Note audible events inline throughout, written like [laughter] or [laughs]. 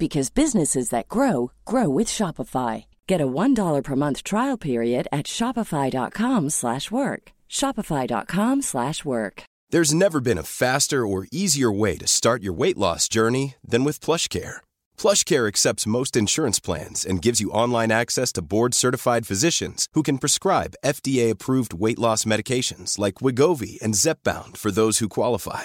because businesses that grow grow with Shopify. Get a $1 per month trial period at shopify.com/work. shopify.com/work. There's never been a faster or easier way to start your weight loss journey than with PlushCare. PlushCare accepts most insurance plans and gives you online access to board-certified physicians who can prescribe FDA-approved weight loss medications like Wigovi and Zepbound for those who qualify.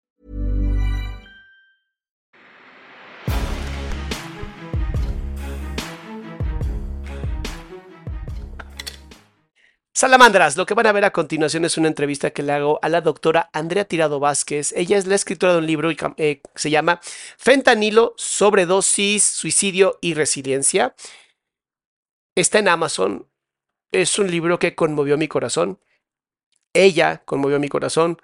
Salamandras, lo que van a ver a continuación es una entrevista que le hago a la doctora Andrea Tirado Vázquez. Ella es la escritora de un libro que eh, se llama Fentanilo, sobredosis, suicidio y resiliencia. Está en Amazon. Es un libro que conmovió mi corazón. Ella conmovió mi corazón.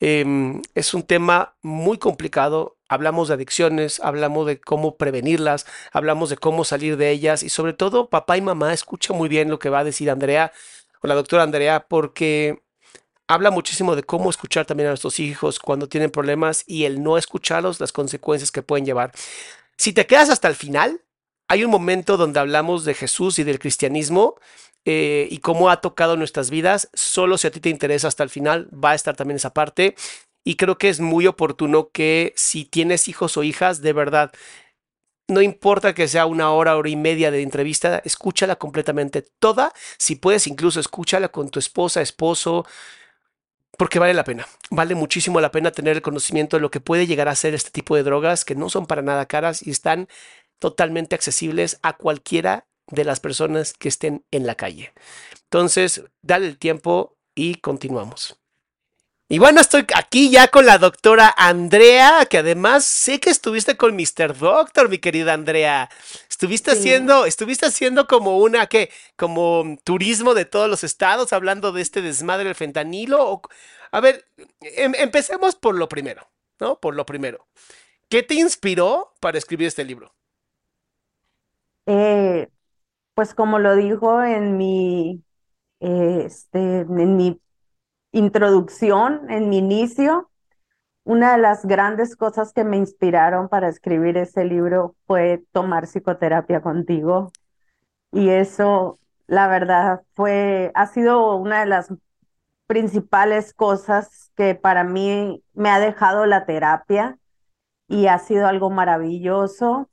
Em, es un tema muy complicado. Hablamos de adicciones, hablamos de cómo prevenirlas, hablamos de cómo salir de ellas y sobre todo papá y mamá escucha muy bien lo que va a decir Andrea o la doctora Andrea porque habla muchísimo de cómo escuchar también a nuestros hijos cuando tienen problemas y el no escucharlos, las consecuencias que pueden llevar. Si te quedas hasta el final, hay un momento donde hablamos de Jesús y del cristianismo eh, y cómo ha tocado nuestras vidas. Solo si a ti te interesa hasta el final, va a estar también esa parte. Y creo que es muy oportuno que si tienes hijos o hijas, de verdad, no importa que sea una hora, hora y media de entrevista, escúchala completamente toda. Si puedes, incluso escúchala con tu esposa, esposo, porque vale la pena. Vale muchísimo la pena tener el conocimiento de lo que puede llegar a ser este tipo de drogas que no son para nada caras y están totalmente accesibles a cualquiera de las personas que estén en la calle. Entonces, dale el tiempo y continuamos. Y bueno, estoy aquí ya con la doctora Andrea, que además sé que estuviste con Mr. Doctor, mi querida Andrea. Estuviste haciendo, estuviste haciendo como una, ¿qué? Como turismo de todos los estados, hablando de este desmadre del fentanilo. a ver, em, empecemos por lo primero, ¿no? Por lo primero. ¿Qué te inspiró para escribir este libro? Eh, pues como lo dijo en mi, este, en mi introducción, en mi inicio, una de las grandes cosas que me inspiraron para escribir ese libro fue tomar psicoterapia contigo. Y eso, la verdad, fue, ha sido una de las principales cosas que para mí me ha dejado la terapia y ha sido algo maravilloso.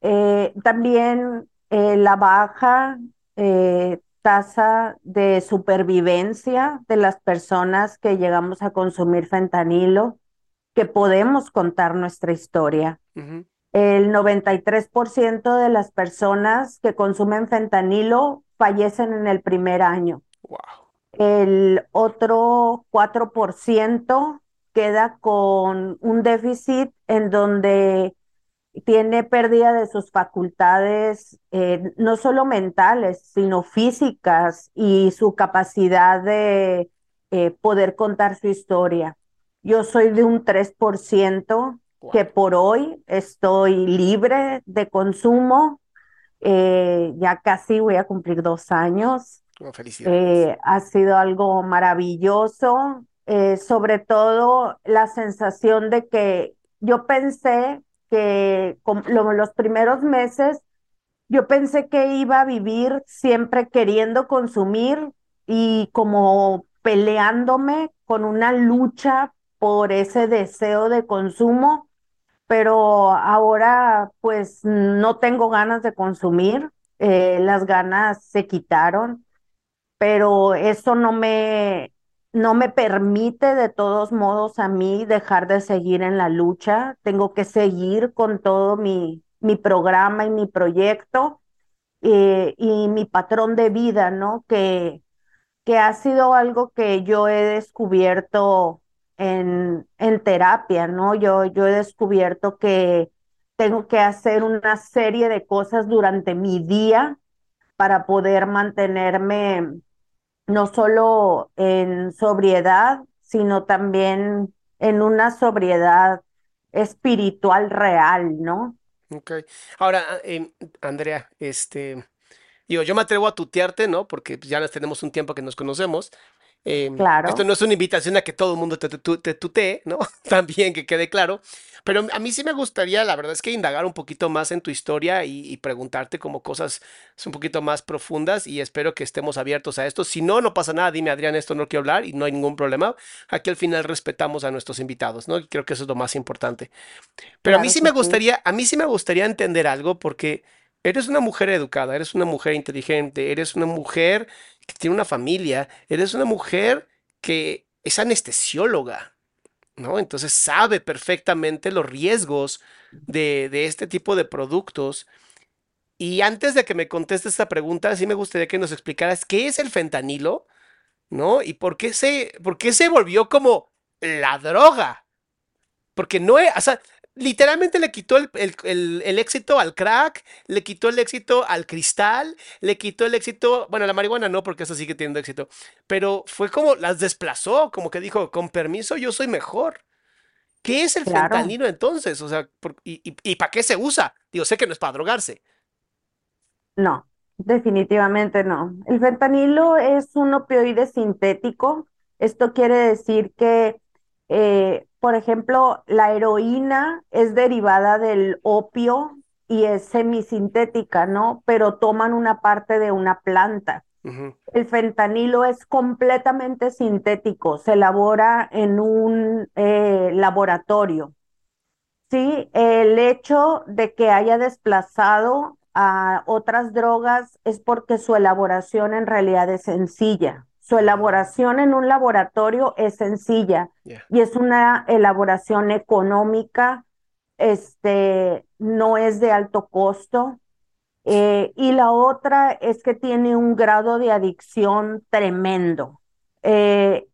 Eh, también eh, la baja eh, tasa de supervivencia de las personas que llegamos a consumir fentanilo, que podemos contar nuestra historia. El 93% de las personas que consumen fentanilo fallecen en el primer año. El otro 4% queda con un déficit en donde tiene pérdida de sus facultades, eh, no solo mentales, sino físicas y su capacidad de eh, poder contar su historia. Yo soy de un 3% que por hoy estoy libre de consumo. Eh, ya casi voy a cumplir dos años. Oh, ha sido algo maravilloso, sobre todo la sensación de que yo pensé que los primeros meses yo pensé que iba a vivir siempre queriendo consumir y como peleándome con una lucha por ese deseo de consumo, pero ahora pues no tengo ganas de consumir, eh, las ganas se quitaron, pero eso no me, no me permite de todos modos a mí dejar de seguir en la lucha, tengo que seguir con todo mi, mi programa y mi proyecto eh, y mi patrón de vida, ¿no? Que, que ha sido algo que yo he descubierto en, en terapia, ¿no? Yo, yo he descubierto que tengo que hacer una serie de cosas durante mi día para poder mantenerme no solo en sobriedad, sino también en una sobriedad espiritual real, ¿no? Ok. Ahora, em, Andrea, este, digo, yo me atrevo a tutearte, ¿no? Porque ya nos tenemos un tiempo que nos conocemos. Em, Claro, esto no es una invitación a que todo el mundo te, tu- te tutee, ¿no? [laughs] También que quede claro. Pero a mí sí me gustaría, la verdad es que indagar un poquito más en tu historia y, y preguntarte como cosas un poquito más profundas y espero que estemos abiertos a esto. Si no, no pasa nada, dime Adrián, esto no quiero hablar y no hay ningún problema. Aquí al final respetamos a nuestros invitados, ¿no? Y creo que eso es lo más importante. Pero a mí sí me sí. gustaría, a mí sí me gustaría entender algo porque eres una mujer educada, eres una mujer inteligente, eres una mujer que tiene una familia, eres una mujer que es anestesióloga, ¿no? Entonces sabe perfectamente los riesgos de, de este tipo de productos. Y antes de que me contestes esta pregunta, sí me gustaría que nos explicaras qué es el fentanilo, ¿no? Y por qué se, por qué se volvió como la droga. Porque no es, literalmente le quitó el, el- el- el éxito al crack, le quitó el éxito al cristal, le quitó el éxito, bueno, la marihuana no, porque eso sigue teniendo éxito, pero fue como las desplazó, como que dijo, con permiso, yo soy mejor. ¿Qué es el Claro. fentanilo entonces? O sea, por- ¿y, y, y para qué se usa? Digo, sé que no es para drogarse. No, definitivamente no. El fentanilo es un opioide sintético. Esto quiere decir que, eh, por ejemplo, la heroína es derivada del opio y es semisintética, ¿no? Pero toman una parte de una planta. El fentanilo es completamente sintético, se elabora en un eh, laboratorio. Sí, el hecho de que haya desplazado a otras drogas es porque su elaboración en realidad es sencilla. Su elaboración en un laboratorio es sencilla y es una elaboración económica, este, no es de alto costo. Eh, y la otra es que tiene un grado de adicción tremendo. Eh,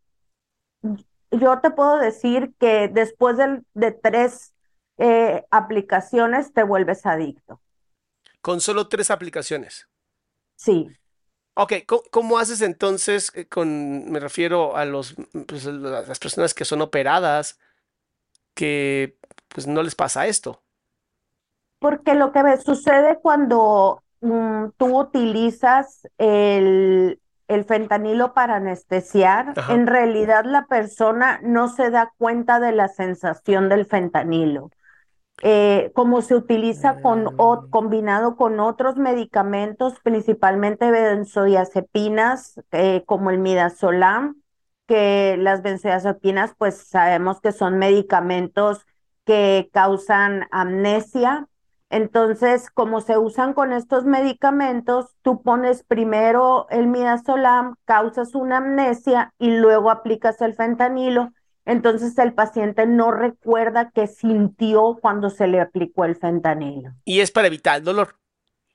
yo te puedo decir que después del- de, tres eh, aplicaciones te vuelves adicto. Con solo tres aplicaciones. Sí, Ok, ¿cómo, cómo haces entonces eh, con, me refiero a los, pues, las personas que son operadas, que pues no les pasa esto? porque lo que sucede cuando mm, tú utilizas el, el fentanilo para anestesiar, Ajá. en realidad la persona no se da cuenta de la sensación del fentanilo. Eh, como se utiliza con, o- Mm. combinado con otros medicamentos, principalmente benzodiazepinas, eh, como el midazolam, que las benzodiazepinas, pues sabemos que son medicamentos que causan amnesia. Entonces, como se usan con estos medicamentos, tú pones primero el midazolam, causas una amnesia y luego aplicas el fentanilo. Entonces el paciente no recuerda qué sintió cuando se le aplicó el fentanilo. Y es para evitar el dolor,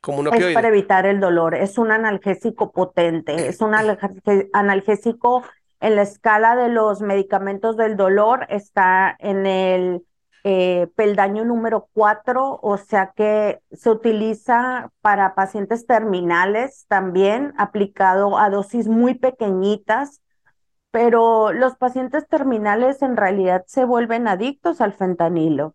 como un Es para opioide. evitar el dolor, es un analgésico potente, es un analgésico en la escala de los medicamentos del dolor, está en el eh, peldaño número 4, o sea que se utiliza para pacientes terminales también, aplicado a dosis muy pequeñitas pero los pacientes terminales en realidad se vuelven adictos al fentanilo,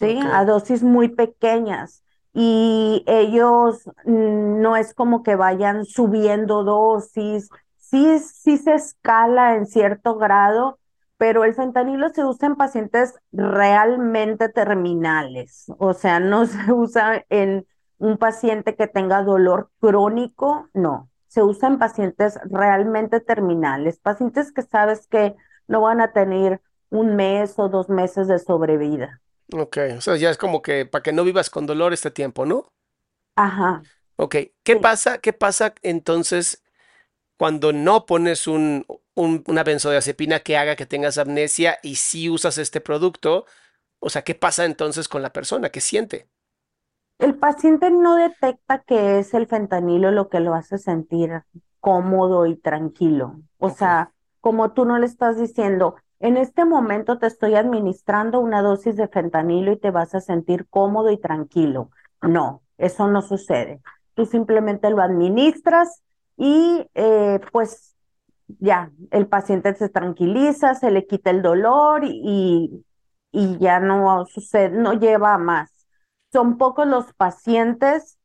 ¿sí? A dosis muy pequeñas. Y ellos mm, no es como que vayan subiendo dosis, sí, sí se escala en cierto grado, pero el fentanilo se usa en pacientes realmente terminales, o sea, no [laughs] se usa en un paciente que tenga dolor crónico, no, se usa en pacientes realmente terminales, pacientes que sabes que no van a tener un mes o dos meses de sobrevida. Ok, o sea, ya es como que para que no vivas con dolor este tiempo, ¿no? Ajá, Ok, ¿qué sí. pasa? ¿Qué pasa entonces cuando no pones un, un- una benzodiazepina que haga que tengas amnesia y si usas este producto? O sea, ¿qué pasa entonces con la persona? ¿Qué siente? El paciente no detecta que es el fentanilo lo que lo hace sentir cómodo y tranquilo. O sea, como tú no le estás diciendo, en este momento te estoy administrando una dosis de fentanilo y te vas a sentir cómodo y tranquilo. No, eso no sucede. Tú simplemente lo administras y eh, pues ya, el paciente se tranquiliza, se le quita el dolor y, y ya no sucede, no lleva a más. Son pocos los pacientes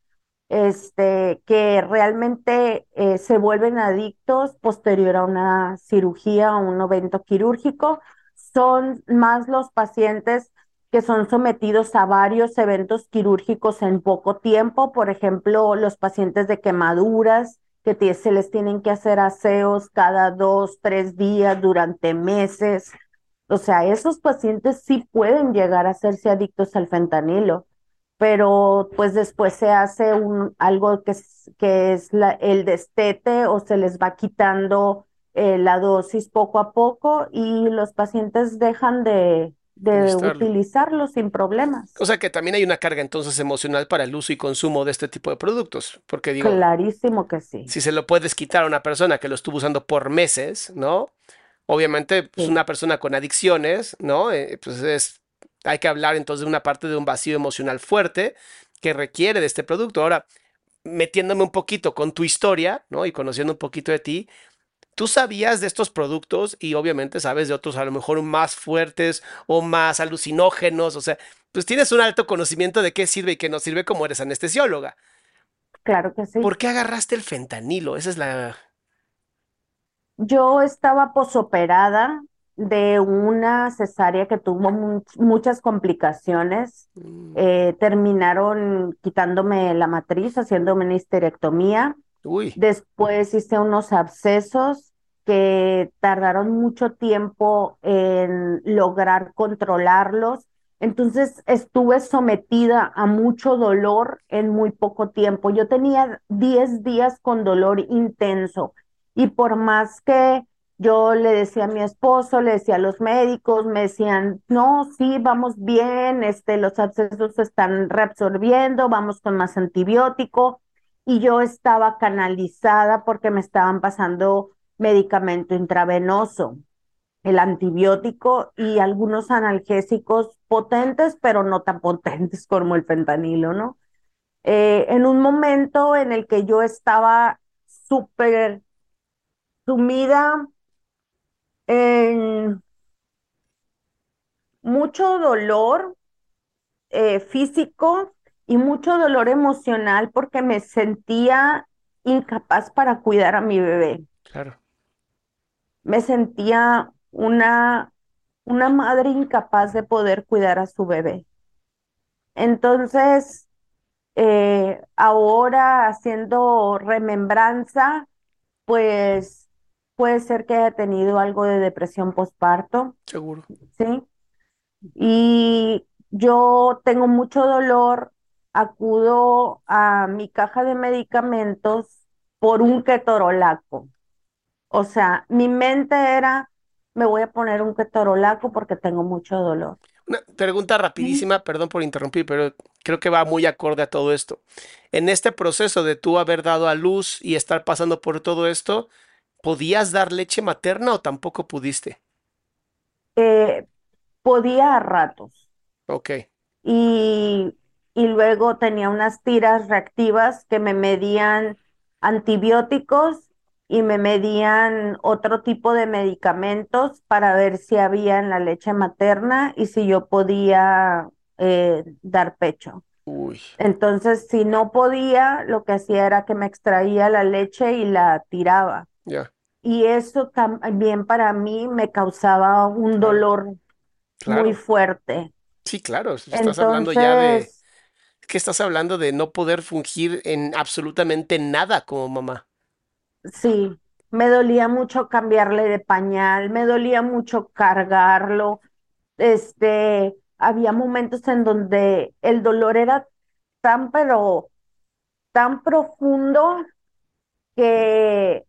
este, que realmente eh, se vuelven adictos posterior a una cirugía o un evento quirúrgico. Son más los pacientes que son sometidos a varios eventos quirúrgicos en poco tiempo, por ejemplo, los pacientes de quemaduras, que se les tienen que hacer aseos cada dos, tres días durante meses. O sea, esos pacientes sí pueden llegar a hacerse adictos al fentanilo pero pues después se hace un, algo que es, que es la, el destete o se les va quitando eh, la dosis poco a poco y los pacientes dejan de, de utilizarlo sin problemas. O sea que también hay una carga entonces emocional para el uso y consumo de este tipo de productos, porque digo, Clarísimo que sí. si se lo puedes quitar a una persona que lo estuvo usando por meses, ¿no? Obviamente, pues Sí, una persona con adicciones, ¿no? Eh, pues es, hay que hablar entonces de una parte de un vacío emocional fuerte que requiere de este producto. Ahora, metiéndome un poquito con tu historia, ¿no? Y conociendo un poquito de ti, tú sabías de estos productos y obviamente sabes de otros a lo mejor más fuertes o más alucinógenos, o sea, pues tienes un alto conocimiento de qué sirve y qué no sirve como eres anestesióloga. claro que sí. ¿Por qué agarraste el fentanilo? Esa es la... Yo estaba posoperada de una cesárea que tuvo mu- muchas complicaciones. Mm, Eh, terminaron quitándome la matriz, haciéndome una histerectomía. Uy, Después hice unos abscesos que tardaron mucho tiempo en lograr controlarlos. Entonces estuve sometida a mucho dolor en muy poco tiempo. Yo tenía 10 días con dolor intenso y por más que yo le decía a mi esposo, le decía a los médicos, me decían, no, sí, vamos bien, este, los abscesos se están reabsorbiendo, vamos con más antibiótico y yo estaba canalizada porque me estaban pasando medicamento intravenoso, el antibiótico y algunos analgésicos potentes, pero no tan potentes como el fentanilo, ¿no? Eh, en un momento en el que yo estaba súper sumida mucho dolor eh, físico y mucho dolor emocional porque me sentía incapaz para cuidar a mi bebé. claro. Me sentía una, una madre incapaz de poder cuidar a su bebé. Entonces, eh, ahora haciendo remembranza, pues puede ser que haya tenido algo de depresión postparto, Seguro. ¿sí? Y yo tengo mucho dolor, acudo a mi caja de medicamentos por un ketorolaco. O sea, mi mente era, me voy a poner un ketorolaco porque tengo mucho dolor. Una pregunta Sí. rapidísima, perdón por interrumpir, pero creo que va muy acorde a todo esto. En este proceso de tú haber dado a luz y estar pasando por todo esto, ¿podías dar leche materna o tampoco pudiste? Eh, podía a ratos. Ok, y, y luego tenía unas tiras reactivas que me medían antibióticos y me medían otro tipo de medicamentos para ver si había en la leche materna y si yo podía eh, dar pecho. uy, Entonces, si no podía, lo que hacía era que me extraía la leche y la tiraba. Y eso también para mí me causaba un claro, dolor muy fuerte. Sí, claro, estás hablando ya de, Entonces, que estás hablando de no poder fungir en absolutamente nada como mamá. Sí, me dolía mucho cambiarle de pañal, me dolía mucho cargarlo, este, había momentos en donde el dolor era tan, pero tan profundo que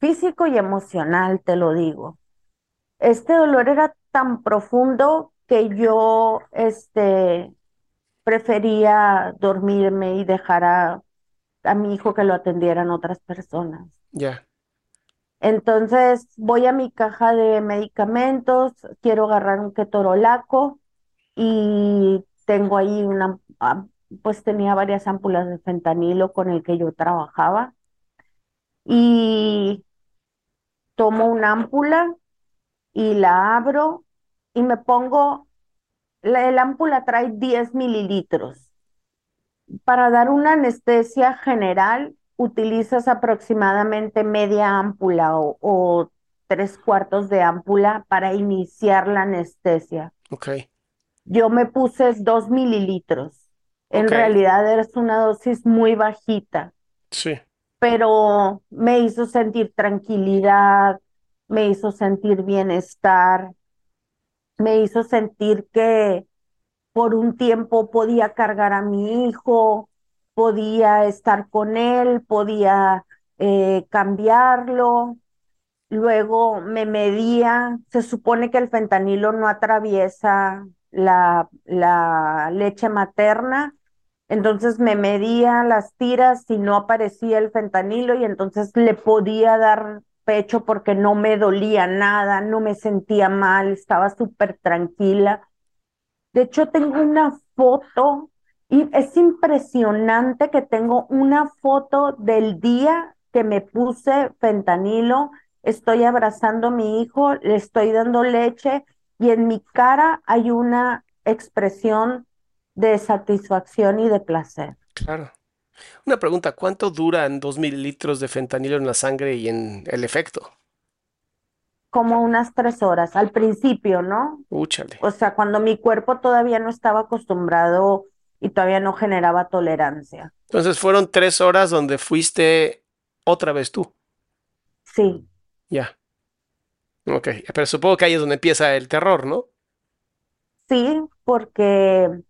físico y emocional, te lo digo. Este dolor era tan profundo que yo, este, prefería dormirme y dejar a, a mi hijo que lo atendieran otras personas. Ya. Entonces voy a mi caja de medicamentos, quiero agarrar un ketorolaco y tengo ahí una, ah, pues tenía varias ámpulas de fentanilo con el que yo trabajaba y tomo una ámpula y la abro y me pongo, la, el ámpula trae 10 mililitros. Para dar una anestesia general utilizas aproximadamente media ámpula o, o tres cuartos de ámpula para iniciar la anestesia. Ok. Yo me puse dos mililitros. En realidad es una dosis muy bajita, Sí. Pero me hizo sentir tranquilidad, me hizo sentir bienestar, me hizo sentir que por un tiempo podía cargar a mi hijo, podía estar con él, podía eh, cambiarlo. Luego me medía, se supone que el fentanilo no atraviesa la, la leche materna, entonces me medía las tiras y no aparecía el fentanilo y entonces le podía dar pecho porque no me dolía nada, no me sentía mal, estaba súper tranquila. De hecho, tengo una foto y es impresionante que tengo una foto del día que me puse fentanilo. Estoy abrazando a mi hijo, le estoy dando leche y en mi cara hay una expresión de satisfacción y de placer. Claro. Una pregunta, ¿cuánto duran dos mililitros de fentanilo en la sangre y en el efecto? Como unas tres horas al principio, ¿no? Úchale. O sea, cuando mi cuerpo todavía no estaba acostumbrado y todavía no generaba tolerancia. Entonces fueron tres horas donde fuiste otra vez tú. Sí, Ya. Ok, pero supongo que ahí es donde empieza el terror, ¿no? sí, porque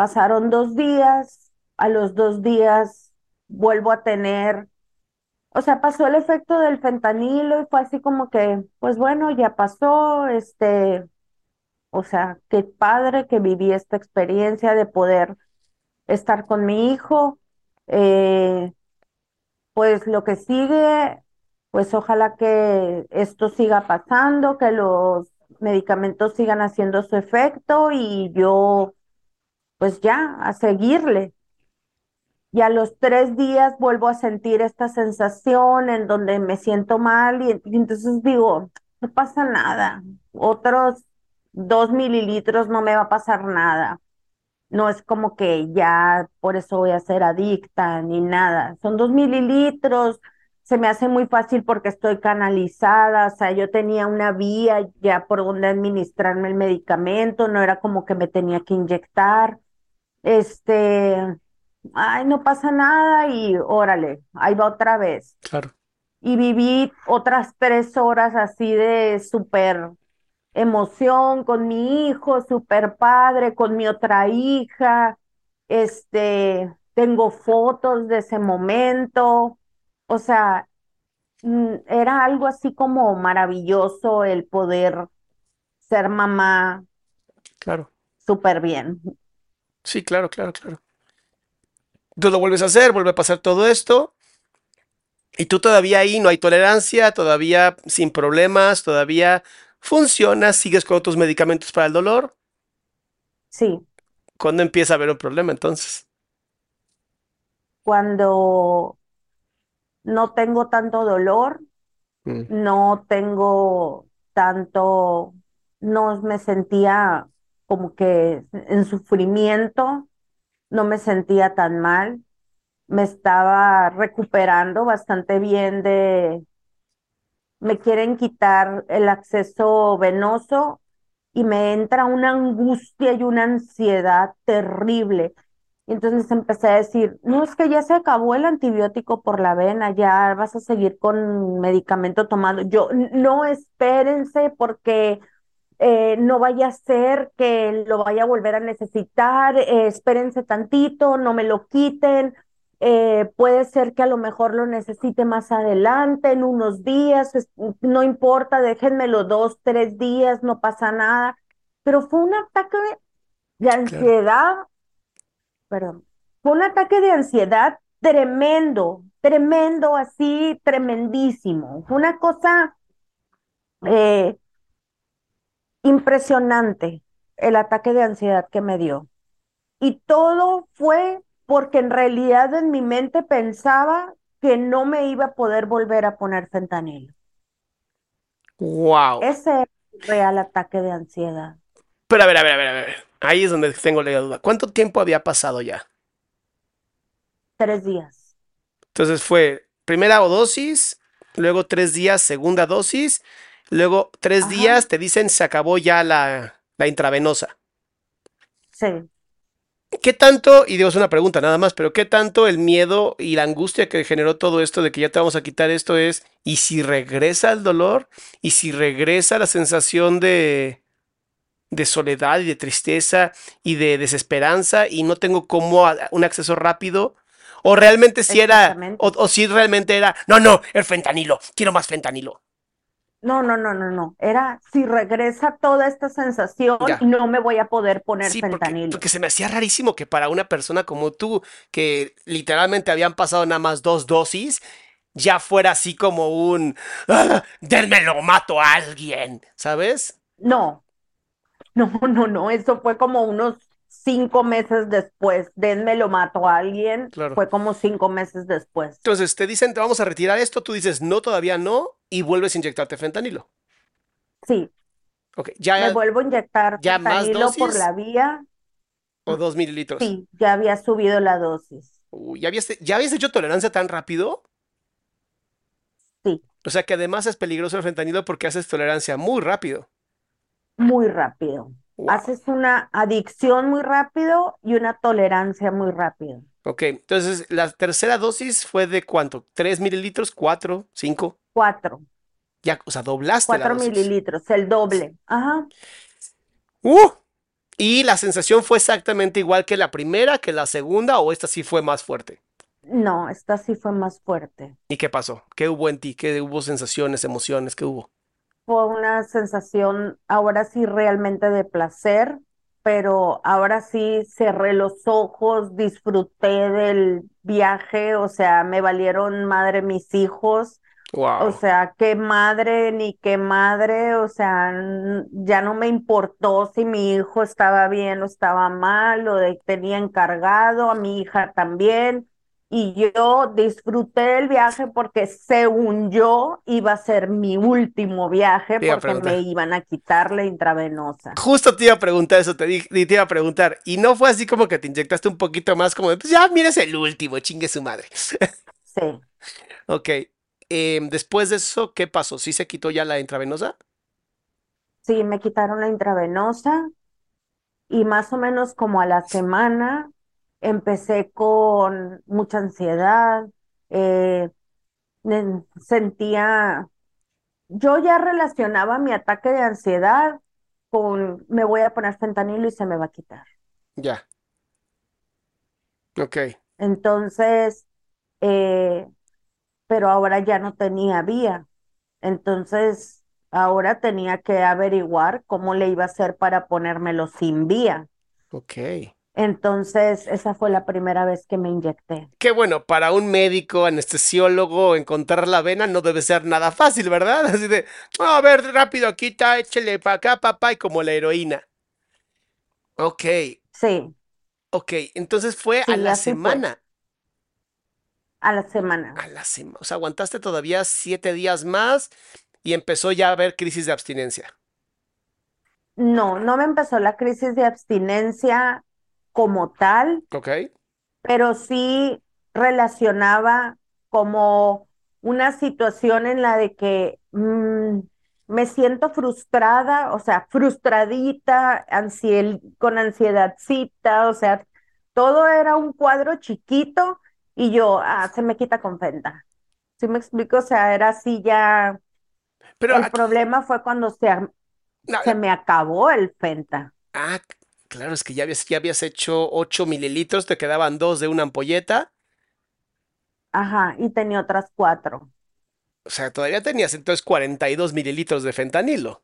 pasaron dos días, a los dos días vuelvo a tener, o sea, pasó el efecto del fentanilo y fue así como que, pues bueno, ya pasó, este, o sea, qué padre que viví esta experiencia de poder estar con mi hijo. Eh, pues lo que sigue, pues ojalá que esto siga pasando, que los medicamentos sigan haciendo su efecto y yo, pues ya, a seguirle. Y a los tres días vuelvo a sentir esta sensación en donde me siento mal y, entonces digo, no pasa nada, otros dos mililitros no me va a pasar nada. No es como que ya por eso voy a ser adicta ni nada. Son dos mililitros, se me hace muy fácil porque estoy canalizada, o sea, yo tenía una vía ya por donde administrarme el medicamento, no era como que me tenía que inyectar. Este, ay, no pasa nada y órale, ahí va otra vez. Claro. Y viví otras tres horas así de súper emoción con mi hijo, súper padre, con mi otra hija. Este, tengo fotos de ese momento. O sea, mm, era algo así como maravilloso el poder ser mamá Claro. súper bien. Sí, claro, claro, claro. Tú lo vuelves a hacer, vuelve a pasar todo esto. Y tú todavía ahí no hay tolerancia, todavía sin problemas, todavía funciona, sigues con tus medicamentos para el dolor. Sí, ¿Cuándo empieza a haber un problema entonces? cuando no tengo tanto dolor, Mm, no tengo tanto, no me sentía como que en sufrimiento, no me sentía tan mal, me estaba recuperando bastante bien de, me quieren quitar el acceso venoso y me entra una angustia y una ansiedad terrible. Entonces empecé a decir, no, es que ya se acabó el antibiótico por la vena, ya vas a seguir con medicamento tomado. Yo, "N- no espérense porque eh, no vaya a ser que lo vaya a volver a necesitar, eh, espérense tantito, no me lo quiten, eh, puede ser que a lo mejor lo necesite más adelante, en unos días, no importa, déjenmelo dos, tres días, no pasa nada, pero fue un ataque de ansiedad, perdón, fue un ataque de ansiedad tremendo, tremendo, así, tremendísimo, fue una cosa... Eh, impresionante el ataque de ansiedad que me dio. Y todo fue porque en realidad en mi mente pensaba que no me iba a poder volver a poner fentanilo. Wow. Ese es el real ataque de ansiedad. Pero a ver, a ver, a ver, a ver. Ahí es donde tengo la duda. ¿Cuánto tiempo había pasado ya? Tres días. Entonces fue primera dosis, luego tres días, segunda dosis, Luego, tres días te dicen se acabó ya la, la intravenosa. Sí. ¿Qué tanto, y digo, es una pregunta nada más, pero qué tanto el miedo y la angustia que generó todo esto de que ya te vamos a quitar esto es, y si regresa el dolor, y si regresa la sensación de, de soledad y de tristeza y de desesperanza y no tengo como un acceso rápido, o realmente si era, o, o si realmente era, no, no, el fentanilo, quiero más fentanilo. No, no, no, no, no. Era si regresa toda esta sensación, no me voy a poder poner sí, fentanilo. Porque, porque, se me hacía rarísimo que para una persona como tú, que literalmente habían pasado nada más dos dosis, ya fuera así como un ¡Ah, lo mato a alguien, ¿sabes? No, no, no, no. Eso fue como unos cinco meses después. Denme lo mato a alguien. Fue como cinco meses después. Entonces te dicen, te vamos a retirar esto. Tú dices, no, todavía no y vuelves a inyectarte fentanilo. Sí. Ok, ya. Me vuelvo a inyectar ¿ya fentanilo más por la vía. ¿O dos mililitros? Sí, ya había subido la dosis. ¿ya, habías, ¿Ya habías hecho tolerancia tan rápido? Sí. O sea que además es peligroso el fentanilo porque haces tolerancia muy rápido. Muy rápido. Haces una adicción muy rápido y una tolerancia muy rápido. Ok, entonces la tercera dosis fue de cuánto? ¿Tres mililitros? ¿Cuatro? ¿Cinco? Cuatro. Ya, o sea, doblaste Cuatro la mililitros, el doble. Ajá. ¡Uh! ¿Y la sensación fue exactamente igual que la primera, que la segunda, o esta sí fue más fuerte? No, esta sí fue más fuerte. ¿Y qué pasó? ¿Qué hubo en ti? ¿Qué hubo sensaciones, emociones? ¿Qué hubo? Fue una sensación ahora sí realmente de placer, pero ahora sí cerré los ojos, disfruté del viaje, o sea, me valieron madre mis hijos. O sea, qué madre ni qué madre, o sea, ya no me importó si mi hijo estaba bien o estaba mal, o de, tenía encargado, a mi hija también y yo disfruté el viaje porque según yo iba a ser mi último viaje porque me iban a quitar la intravenosa. Justo te iba a preguntar eso, te, te iba a preguntar. Y no fue así como que te inyectaste un poquito más como de, pues ya, mira, es el último, chingue su madre. Sí. [laughs] ok. Em, después de eso, ¿qué pasó? ¿Sí se quitó ya la intravenosa? Sí, me quitaron la intravenosa y más o menos como a la semana empecé con mucha ansiedad, eh, sentía, yo ya relacionaba mi ataque de ansiedad con me voy a poner fentanilo y se me va a quitar. Ya. Ok. Entonces, eh, pero ahora ya no tenía vía. Entonces, ahora tenía que averiguar cómo le iba a hacer para ponérmelo sin vía. Ok. Entonces, esa fue la primera vez que me inyecté. Qué bueno, para un médico, anestesiólogo, encontrar la vena no debe ser nada fácil, ¿verdad? [laughs] Así de, a ver, rápido, quita, échale para acá, papá, y como la heroína. Ok. Sí. Ok, entonces fue a la semana. A la semana. A la semana. O sea, aguantaste todavía siete días más y empezó ya a haber crisis de abstinencia. No, no me empezó la crisis de abstinencia como tal, Ok. pero sí relacionaba como una situación en la de que mm, me siento frustrada, o sea, frustradita, con ansiedadcita, o sea, todo era un cuadro chiquito y yo, ah, se me quita con fenta. ¿Sí me explico? O sea, era así ya. Pero el problema fue cuando se No, se me acabó el Fenta. ah, claro, es que ya habías, ya habías hecho 8 mililitros, te quedaban dos de una ampolleta. Ajá, y tenía otras cuatro. O sea, todavía tenías entonces 42 mililitros de fentanilo.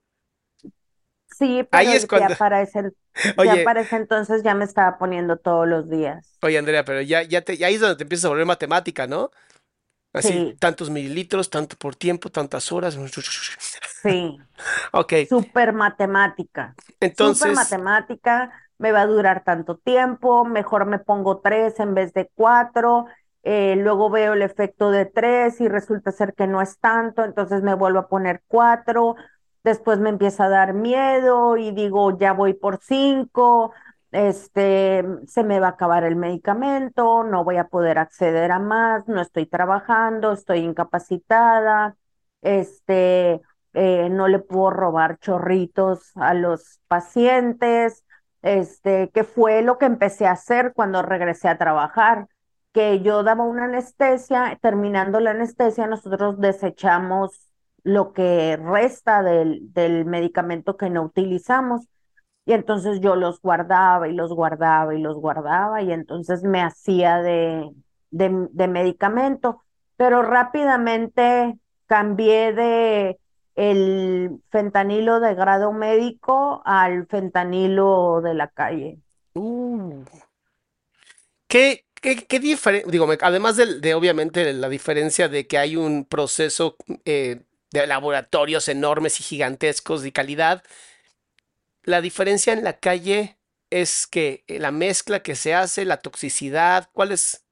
Sí, Ahí pero es ya cuando- para ese, ya [laughs] para ese entonces ya me estaba poniendo todos los días. oye, Andrea, pero ya, ya te, ya ahí es donde te empiezas a volver matemática, ¿no? Así, Sí. tantos mililitros, tanto por tiempo, tantas horas. Sí, [laughs] Ok, súper matemática. Súper entonces, matemática, me va a durar tanto tiempo, mejor me pongo tres en vez de cuatro, eh, luego veo el efecto de tres y resulta ser que no es tanto, entonces me vuelvo a poner cuatro, después me empieza a dar miedo y digo, ya voy por cinco, este, se me va a acabar el medicamento, no voy a poder acceder a más, no estoy trabajando, estoy incapacitada, este eh, no le puedo robar chorritos a los pacientes, este, que fue lo que empecé a hacer cuando regresé a trabajar, que yo daba una anestesia, terminando la anestesia, nosotros desechamos lo que resta del, del medicamento que no utilizamos. Y entonces yo los guardaba y los guardaba y los guardaba y entonces me hacía de, de, de medicamento, pero rápidamente cambié de el fentanilo de grado médico al fentanilo de la calle. uh, ¿qué, qué, qué diferencia? Digo, además de, obviamente la diferencia de que hay un proceso eh, de laboratorios enormes y gigantescos de calidad, la diferencia en la calle es que eh, la mezcla que se hace, la toxicidad, ¿cuál es?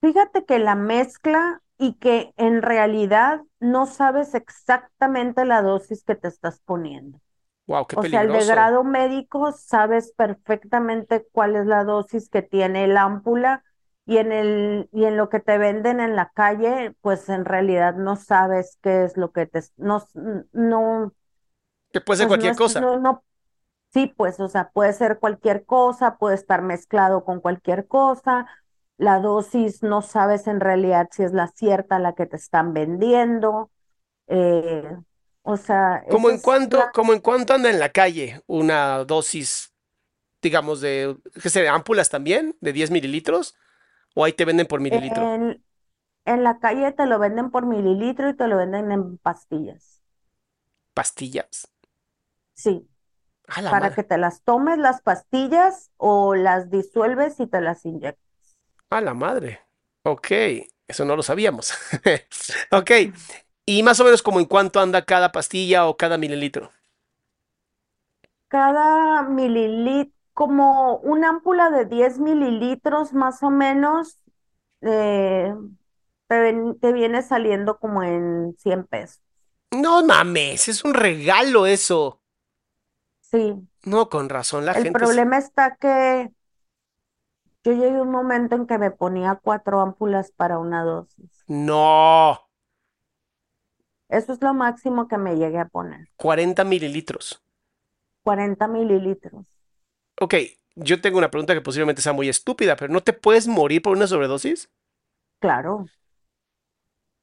Fíjate que la mezcla y que en realidad no sabes exactamente la dosis que te estás poniendo. Wow, qué O sea, el de peligroso. grado médico sabes perfectamente cuál es la dosis que tiene el ámpula y en el y en lo que te venden en la calle, pues en realidad no sabes qué es lo que te no no Que puede ser pues no cualquier es cosa. no no sí, pues o sea, puede ser cualquier cosa, puede estar mezclado con cualquier cosa. La dosis no sabes en realidad si es la cierta la que te están vendiendo. Eh, o sea, ¿Cómo esa en es cuánto, la cómo en cuánto anda en la calle una dosis, digamos, de, qué sé, ampulas también, de 10 mililitros? ¿O ahí te venden por mililitro? En, en la calle te lo venden por mililitro y te lo venden en pastillas. Pastillas. Sí, para madre. que te las tomes las pastillas o las disuelves y te las inyectas. A la madre. Ok, eso no lo sabíamos. [laughs] Ok, y más o menos como en cuánto anda cada pastilla o cada mililitro. Cada mililitro, como una ámpula de 10 mililitros más o menos, eh, te, ven- te viene saliendo como en 100 pesos. No mames, es un regalo eso. Sí, No, con razón, la el gente es- problema está que yo llegué a un momento en que me ponía cuatro ámpulas para una dosis. No, Eso es lo máximo que me llegué a poner, 40 mililitros. 40 mililitros. Ok, yo tengo una pregunta que posiblemente sea muy estúpida, pero ¿no te puedes morir por una sobredosis? Claro,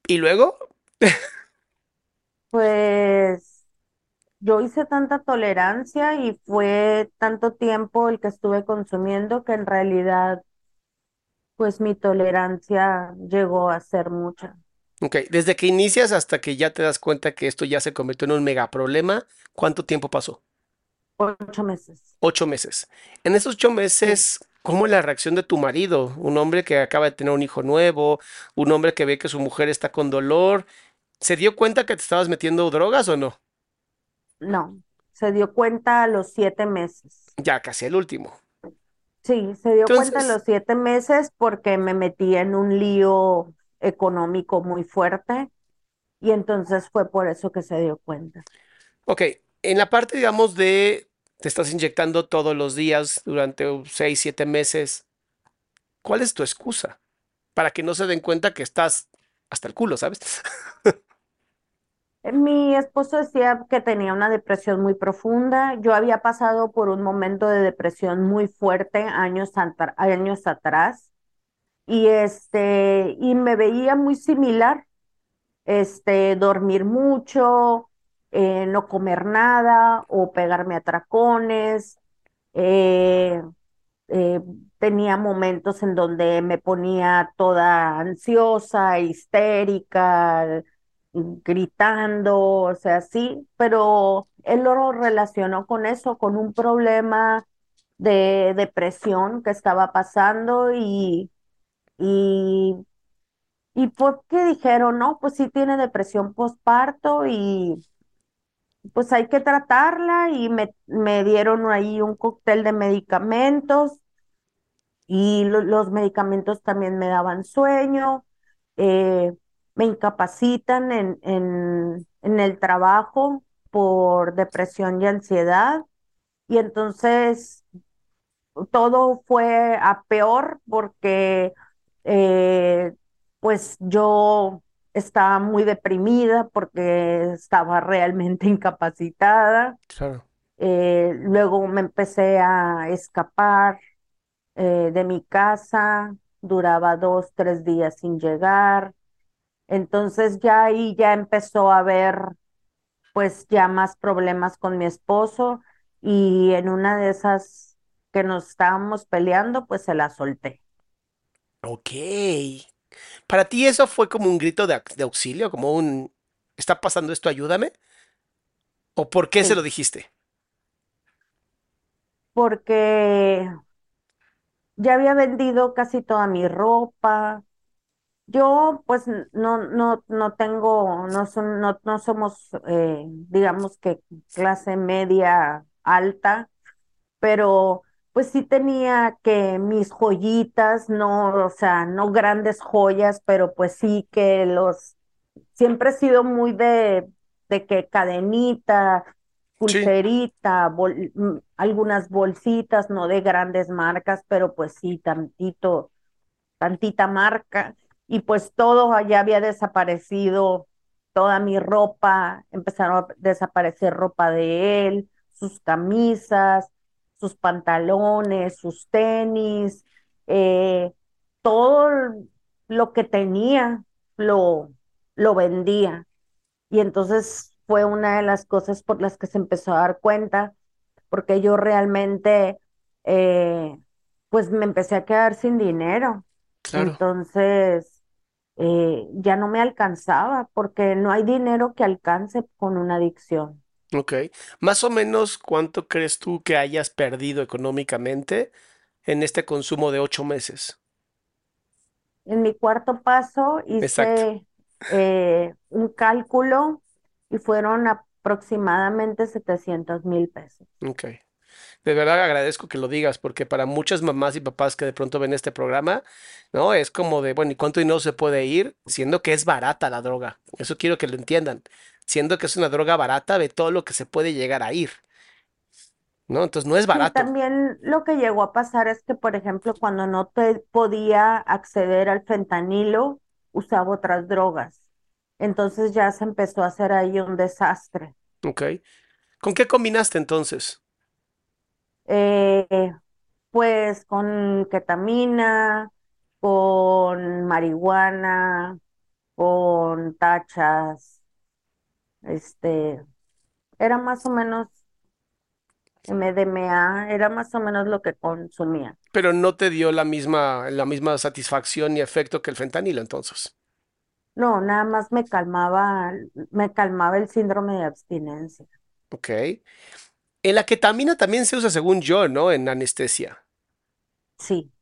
¿Y luego? [laughs] pues yo hice tanta tolerancia y fue tanto tiempo el que estuve consumiendo que en realidad, pues mi tolerancia llegó a ser mucha. Ok, desde que inicias hasta que ya te das cuenta que esto ya se convirtió en un mega problema, ¿cuánto tiempo pasó? Ocho meses. Ocho meses. En esos ocho meses, ¿cómo es la reacción de tu marido? Un hombre que acaba de tener un hijo nuevo, un hombre que ve que su mujer está con dolor. ¿Se dio cuenta que te estabas metiendo drogas o no? No, se dio cuenta a los siete meses. Ya casi el último. Sí, se dio cuenta a los siete meses porque me metí en un lío económico muy fuerte y entonces fue por eso que se dio cuenta. ok, en la parte, digamos, de te estás inyectando todos los días durante seis, siete meses, ¿cuál es tu excusa? Para que no se den cuenta que estás hasta el culo, ¿sabes? [laughs] Mi esposo decía que tenía una depresión muy profunda. Yo había pasado por un momento de depresión muy fuerte años, atrás y este y me veía muy similar. Este, dormir mucho, eh, no comer nada o pegarme a tracones. Eh, eh, tenía momentos en donde me ponía toda ansiosa, histérica, gritando, o sea, sí, pero él lo relacionó con eso, con un problema de depresión que estaba pasando y, y, y ¿por qué dijeron? No, pues sí tiene depresión postparto y pues hay que tratarla y me, me dieron ahí un cóctel de medicamentos y los medicamentos también me daban sueño, eh, me incapacitan en, en, en el trabajo por depresión y ansiedad y entonces todo fue a peor porque eh, pues yo estaba muy deprimida porque estaba [laughs] realmente incapacitada. Eh, luego me empecé a escapar eh, de mi casa, duraba dos, tres días sin llegar. Entonces ya ahí ya empezó a haber pues ya más problemas con mi esposo y en una de esas que nos estábamos peleando, pues se la solté. Ok. ¿Para ti eso fue como un grito de, auxilio? Como un, ¿está pasando esto, ayúdame? ¿O por qué se lo dijiste? Porque ya había vendido casi toda mi ropa. Yo pues no, no, no tengo, no, son, no, no somos, eh, digamos que clase media alta, pero pues sí tenía que mis joyitas, no, o sea, no grandes joyas, pero pues sí que los, siempre he sido muy de, de que cadenita, pulserita, mm, algunas bolsitas, no de grandes marcas, pero pues sí, tantito, tantita marca, y pues todo ya había desaparecido, toda mi ropa, empezaron a desaparecer ropa de él, sus camisas, sus pantalones, sus tenis, eh, todo lo que tenía lo, lo vendía. Y entonces fue una de las cosas por las que se empezó a dar cuenta, porque yo realmente, eh, pues me empecé a quedar sin dinero. Entonces, eh, ya no me alcanzaba, porque no hay dinero que alcance con una adicción. Ok. Más o menos, ¿cuánto crees tú que hayas perdido económicamente en este consumo de ocho meses? En mi cuarto paso hice eh, un cálculo y fueron aproximadamente 700 mil pesos. Ok. De verdad agradezco que lo digas porque para muchas mamás y papás que de pronto ven este programa, ¿no? Es como de, bueno, ¿y cuánto dinero se puede ir? Siendo que es barata la droga. Eso quiero que lo entiendan siendo que es una droga barata de todo lo que se puede llegar a ir. ¿No? Entonces no es barato. también lo que llegó a pasar es que, por ejemplo, cuando no te podía acceder al fentanilo, usaba otras drogas. Entonces ya se empezó a hacer ahí un desastre. Ok. ¿Con qué combinaste entonces? Eh, pues con ketamina, con marihuana, con tachas, este, era más o menos MDMA, era más o menos lo que consumía. Pero no te dio la misma, la misma satisfacción y efecto que el fentanilo entonces. No, nada más me calmaba, me calmaba el síndrome de abstinencia. Ok. En la ketamina también se usa, según yo, ¿no? En anestesia. Sí.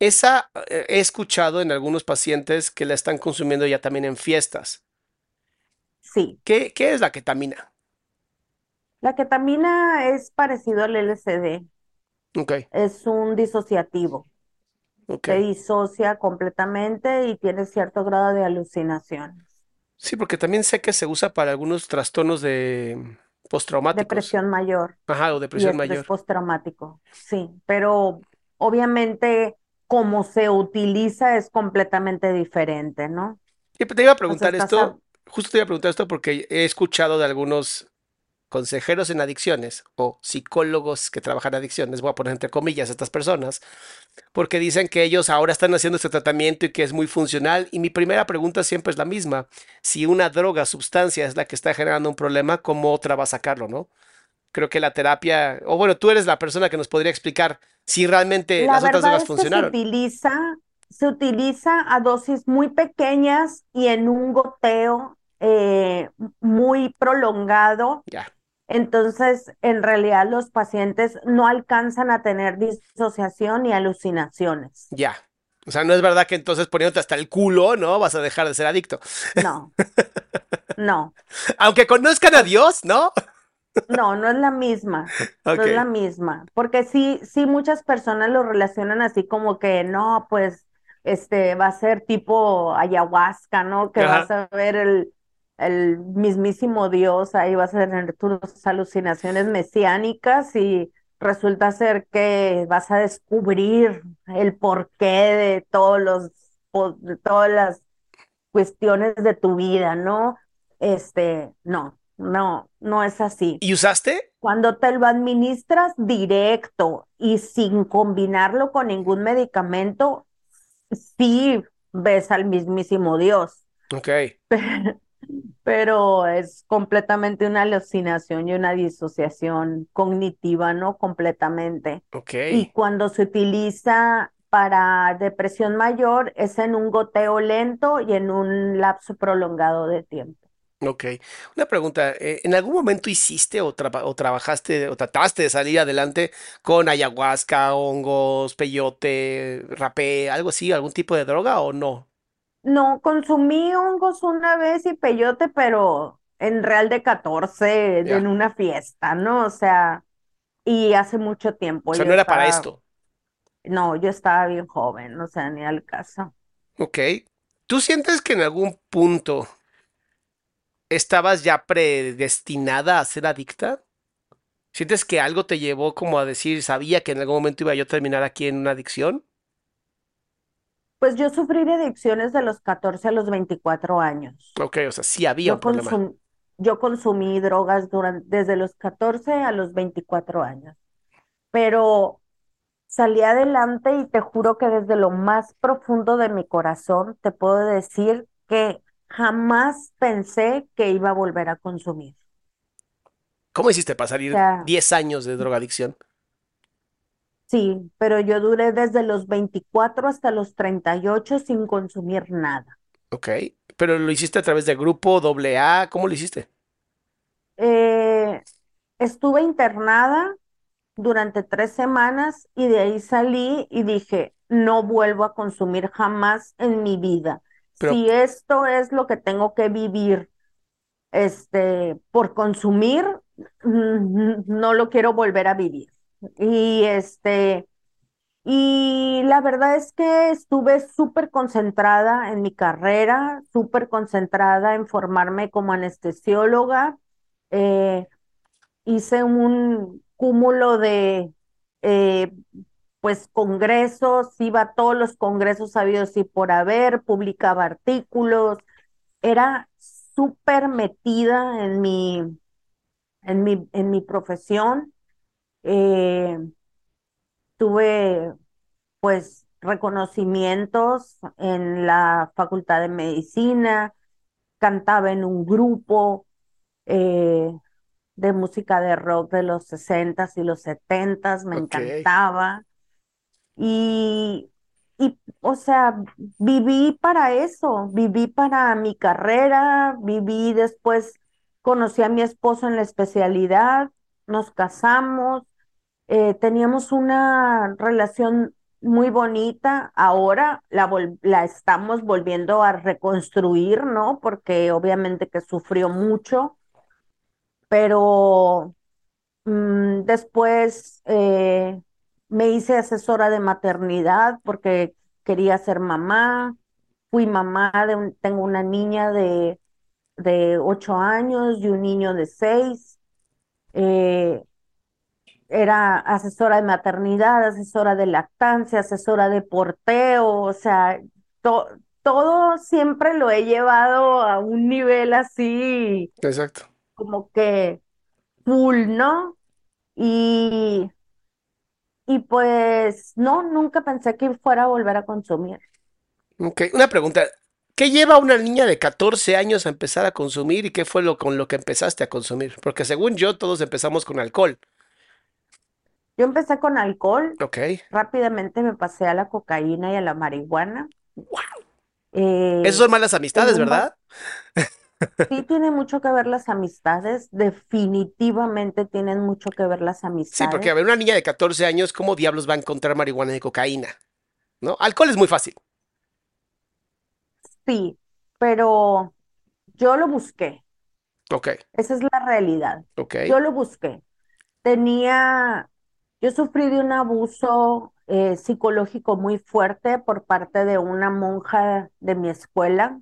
Esa eh, he escuchado en algunos pacientes que la están consumiendo ya también en fiestas. Sí. ¿Qué, qué es la ketamina? La ketamina es parecido al LSD. Ok. Es un disociativo. Ok. Se disocia completamente y tiene cierto grado de alucinaciones. Sí, porque también sé que se usa para algunos trastornos de postraumáticos. Depresión mayor Ajá, o y depresión estrés mayor. postraumático. Sí, pero obviamente como se utiliza es completamente diferente, ¿no? Y te iba a preguntar esto, justo te iba a preguntar esto porque he escuchado de algunos consejeros en adicciones o psicólogos que trabajan en adicciones, voy a poner entre comillas a estas personas, porque dicen que ellos ahora están haciendo este tratamiento y que es muy funcional. Y mi primera pregunta siempre es la misma. Si una droga, sustancia es la que está generando un problema, ¿cómo otra va a sacarlo, no? Creo que la terapia, o bueno, tú eres la persona que nos podría explicar si realmente La las otras verdad drogas es que se funcionaron. utiliza, se utiliza a dosis muy pequeñas y en un goteo eh, muy prolongado. Ya, Entonces, en realidad los pacientes no alcanzan a tener disociación y alucinaciones. ya. O sea, no es verdad que entonces poniéndote hasta el culo, ¿no? Vas a dejar de ser adicto. No, [laughs] no, Aunque conozcan a Dios, ¿no? no, no es la misma. No es la misma, porque sí, sí muchas personas lo relacionan así como que no, pues este va a ser tipo ayahuasca, ¿no? Que Ajá. vas a ver el, el mismísimo Dios, ahí vas a tener tus alucinaciones mesiánicas y resulta ser que vas a descubrir el porqué de todos los, de todas las cuestiones de tu vida, ¿no? Este, no, no, no es así. ¿Y usaste? Cuando te lo administras directo y sin combinarlo con ningún medicamento, sí ves al mismísimo Dios, Ok. [laughs] pero es completamente una alucinación y una disociación cognitiva, ¿no? Completamente. Ok. Y cuando se utiliza para depresión mayor es en un goteo lento y en un lapso prolongado de tiempo. Ok. Una pregunta, eh, ¿en algún momento hiciste o, o trabajaste o trataste de salir adelante con ayahuasca, hongos, peyote, rapé, algo así, algún tipo de droga o no? No, consumí hongos una vez y peyote, pero en Real de 14, Ya. en una fiesta, ¿no? O sea, y hace mucho tiempo O sea, no era para esto. no, yo estaba bien joven, o sea, ni al caso. Ok. ¿Tú sientes que en algún punto estabas ya predestinada a ser adicta? ¿Sientes que algo te llevó como a decir, sabía que en algún momento iba yo a terminar aquí en una adicción? Pues yo sufrí de adicciones de los 14 a los 24 años. Ok, o sea, sí había Yo un problema. consum- yo consumí drogas durante, desde los 14 a los 24 años, pero salí adelante y te juro que desde lo más profundo de mi corazón te puedo decir que jamás pensé que iba a volver a consumir. ¿Cómo hiciste para O salir sea, 10 años de drogadicción? Sí, pero yo duré desde los 24 hasta los 38 sin consumir nada. Ok, pero lo hiciste a través de grupo doble A, ¿cómo lo hiciste? Eh, estuve internada durante tres semanas y de ahí salí y dije, no vuelvo a consumir jamás en mi vida. Pero, Si esto es lo que tengo que vivir, este, por consumir, mm, no lo quiero volver a vivir. Y este, y la verdad es que estuve súper concentrada en mi carrera, súper concentrada en formarme como anestesióloga. Eh, hice un cúmulo de eh, pues congresos, iba a todos los congresos habidos y por haber, publicaba artículos, era súper metida en mi, en mi, en mi profesión. Eh, tuve pues reconocimientos en la Facultad de Medicina, cantaba en un grupo. eh, de música de rock de los 60s y los 70s, me encantaba. Y, y, o sea, viví para eso, viví para mi carrera, viví después, conocí a mi esposo en la especialidad, nos casamos, eh, teníamos una relación muy bonita, ahora la, la estamos volviendo a reconstruir, ¿no? Porque obviamente que sufrió mucho, pero... Mm, después eh, me hice asesora de maternidad porque quería ser mamá. Fui mamá de un- tengo una niña de, de ocho años y un niño de seis. Eh, era asesora de maternidad, asesora de lactancia, asesora de porteo, o sea, to- todo siempre lo he llevado a un nivel así exacto. como que full, ¿no? Y, y pues no, nunca pensé que fuera a volver a consumir. Ok, una pregunta. ¿Qué lleva a una niña de 14 años a empezar a consumir y qué fue lo con lo que empezaste a consumir? Porque según yo, todos empezamos con alcohol. Yo empecé con alcohol, Ok. rápidamente me pasé a la cocaína y a la marihuana. Wow. Eh, Esas son malas amistades, un ¿verdad? Sí, tiene mucho que ver las amistades, definitivamente tienen mucho que ver las Sí, amistades. porque a ver, una niña de 14 años, ¿cómo diablos va a encontrar marihuana y cocaína? ¿No? Alcohol es muy fácil. Sí, pero yo lo busqué, Ok, esa es la realidad. ok. Yo lo busqué. Tenía, yo sufrí de un abuso eh, psicológico muy fuerte por parte de una monja de mi escuela.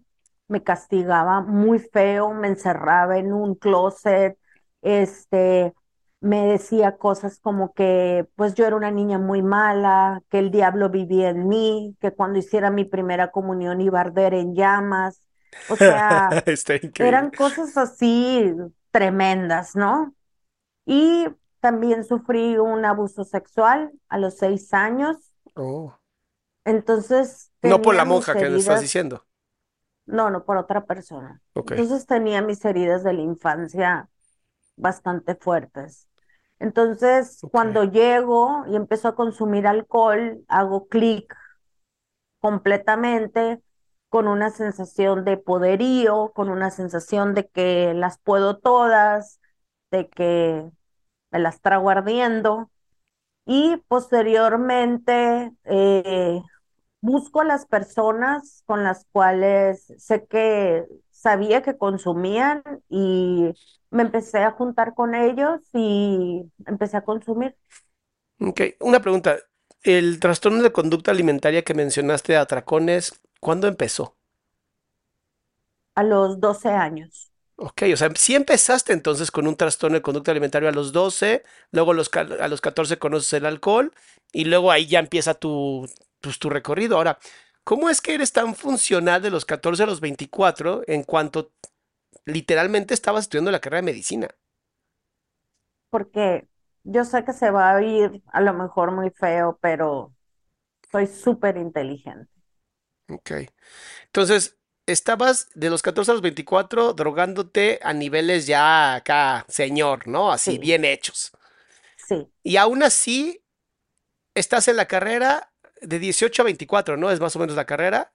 Me castigaba muy feo, me encerraba en un closet, este, me decía cosas como que pues yo era una niña muy mala, que el diablo vivía en mí, que cuando hiciera mi primera comunión iba a arder en llamas. O sea, [laughs] eran cosas así tremendas, ¿no? Y también sufrí un abuso sexual a los seis años. Oh. Entonces No por la monja que nos estás diciendo. no, no por otra persona. Ok. Entonces tenía mis heridas de la infancia bastante fuertes. Entonces, cuando llego y empiezo a consumir alcohol, hago clic completamente con una sensación de poderío, con una sensación de que las puedo todas, de que me las trago ardiendo. Y posteriormente eh, busco a las personas con las cuales sé que sabía que consumían y me empecé a juntar con ellos y empecé a consumir Ok, una pregunta. El trastorno de conducta alimentaria que mencionaste de atracones, ¿cuándo empezó? a los 12 años. Ok, o sea, sí empezaste entonces con un trastorno de conducta alimentaria a los 12, luego a los, a los 14 conoces el alcohol y luego ahí ya empieza tu, pues, tu recorrido. Ahora, ¿cómo es que eres tan funcional de los 14 a los 24 en cuanto literalmente estabas estudiando la carrera de medicina? porque yo sé que se va a oír a lo mejor muy feo, pero soy súper inteligente. Ok. Entonces, estabas de los 14 a los 24 drogándote a niveles ya acá, señor, ¿no? Así, Sí, bien hechos. sí, Y aún así, estás en la carrera de 18 a 24, ¿no? Es más o menos la carrera.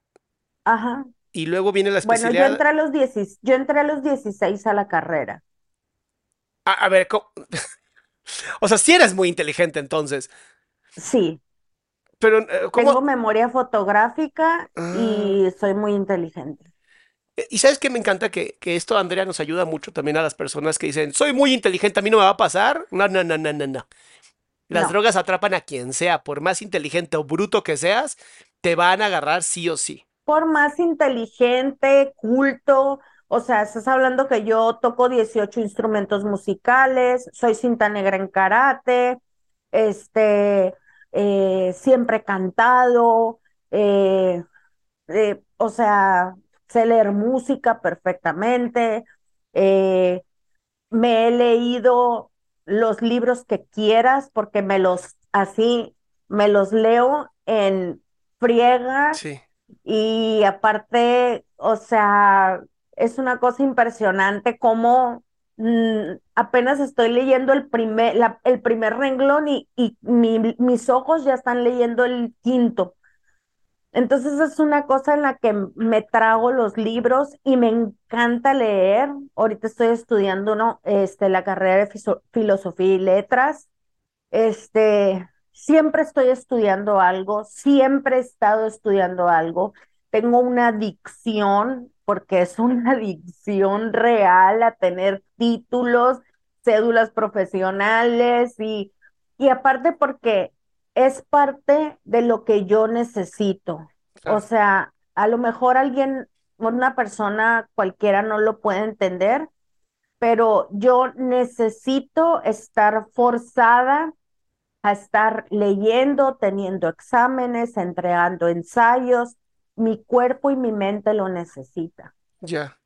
ajá. Y luego viene la Bueno, yo especialidad. entré a los 10, yo entré a los 16 a la carrera. A, a ver, ¿cómo? [laughs] O sea, sí eres muy inteligente entonces, Sí, pero eh, tengo ¿cómo? memoria fotográfica Ah, y soy muy inteligente. y sabes que me encanta que, que esto, Andrea, nos ayuda mucho también a las personas que dicen, soy muy inteligente, a mí no me va a pasar. No, no, no, no, no, no. Las No, drogas atrapan a quien sea, por más inteligente o bruto que seas, te van a agarrar sí o sí. por más inteligente, culto, o sea, estás hablando que yo toco 18 instrumentos musicales, soy cinta negra en karate, este, eh, siempre he cantado, eh, eh, o sea, sé leer música perfectamente, me he leído los libros que quieras porque me los, así, me los leo en friega Sí, y aparte, o sea, es una cosa impresionante cómo mm, apenas estoy leyendo el primer, la- el primer renglón y, y mi- mis ojos ya están leyendo el quinto. Entonces es una cosa en la que me trago los libros y me encanta leer. Ahorita estoy estudiando, ¿no? Este, la carrera de filosofía y letras. Este, siempre estoy estudiando algo, siempre he estado estudiando algo. Tengo una adicción, porque es una [laughs] adicción real a tener títulos, cédulas profesionales y, y aparte porque es parte de lo que yo necesito. O sea, a lo mejor alguien, una persona cualquiera no lo puede entender, pero yo necesito estar forzada a estar leyendo, teniendo exámenes, entregando ensayos. Mi cuerpo y mi mente lo necesita. Ya.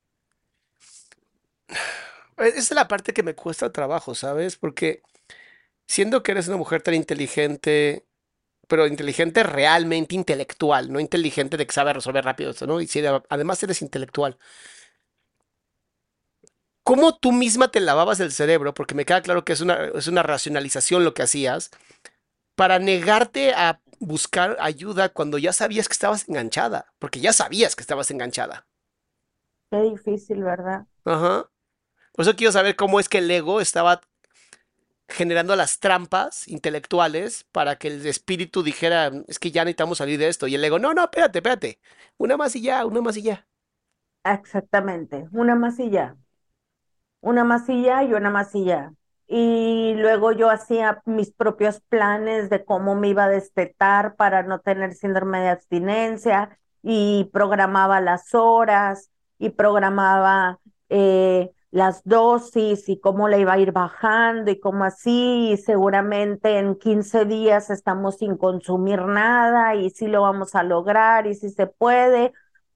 [sighs] Esa es la parte que me cuesta trabajo, ¿sabes? Porque siendo que eres una mujer tan inteligente, pero inteligente realmente intelectual, no inteligente de que sabe resolver rápido esto, ¿no? Y si de- además eres intelectual, ¿cómo tú misma te lavabas el cerebro? Porque me queda claro que es una, es una racionalización lo que hacías, para negarte a buscar ayuda cuando ya sabías que estabas enganchada, porque ya sabías que estabas enganchada. Qué difícil, ¿verdad? Ajá. Por eso quiero saber cómo es que el ego estaba generando las trampas intelectuales para que el espíritu dijera, es que ya necesitamos salir de esto. Y el ego, no, no, espérate, espérate. Una más y ya, una más y ya. Exactamente, una masilla, una masilla y una masilla. Y luego yo hacía mis propios planes de cómo me iba a destetar para no tener síndrome de abstinencia y programaba las horas y programaba eh, las dosis y cómo le iba a ir bajando y cómo así. Y seguramente en 15 días estamos sin consumir nada y sí lo vamos a lograr y sí se puede.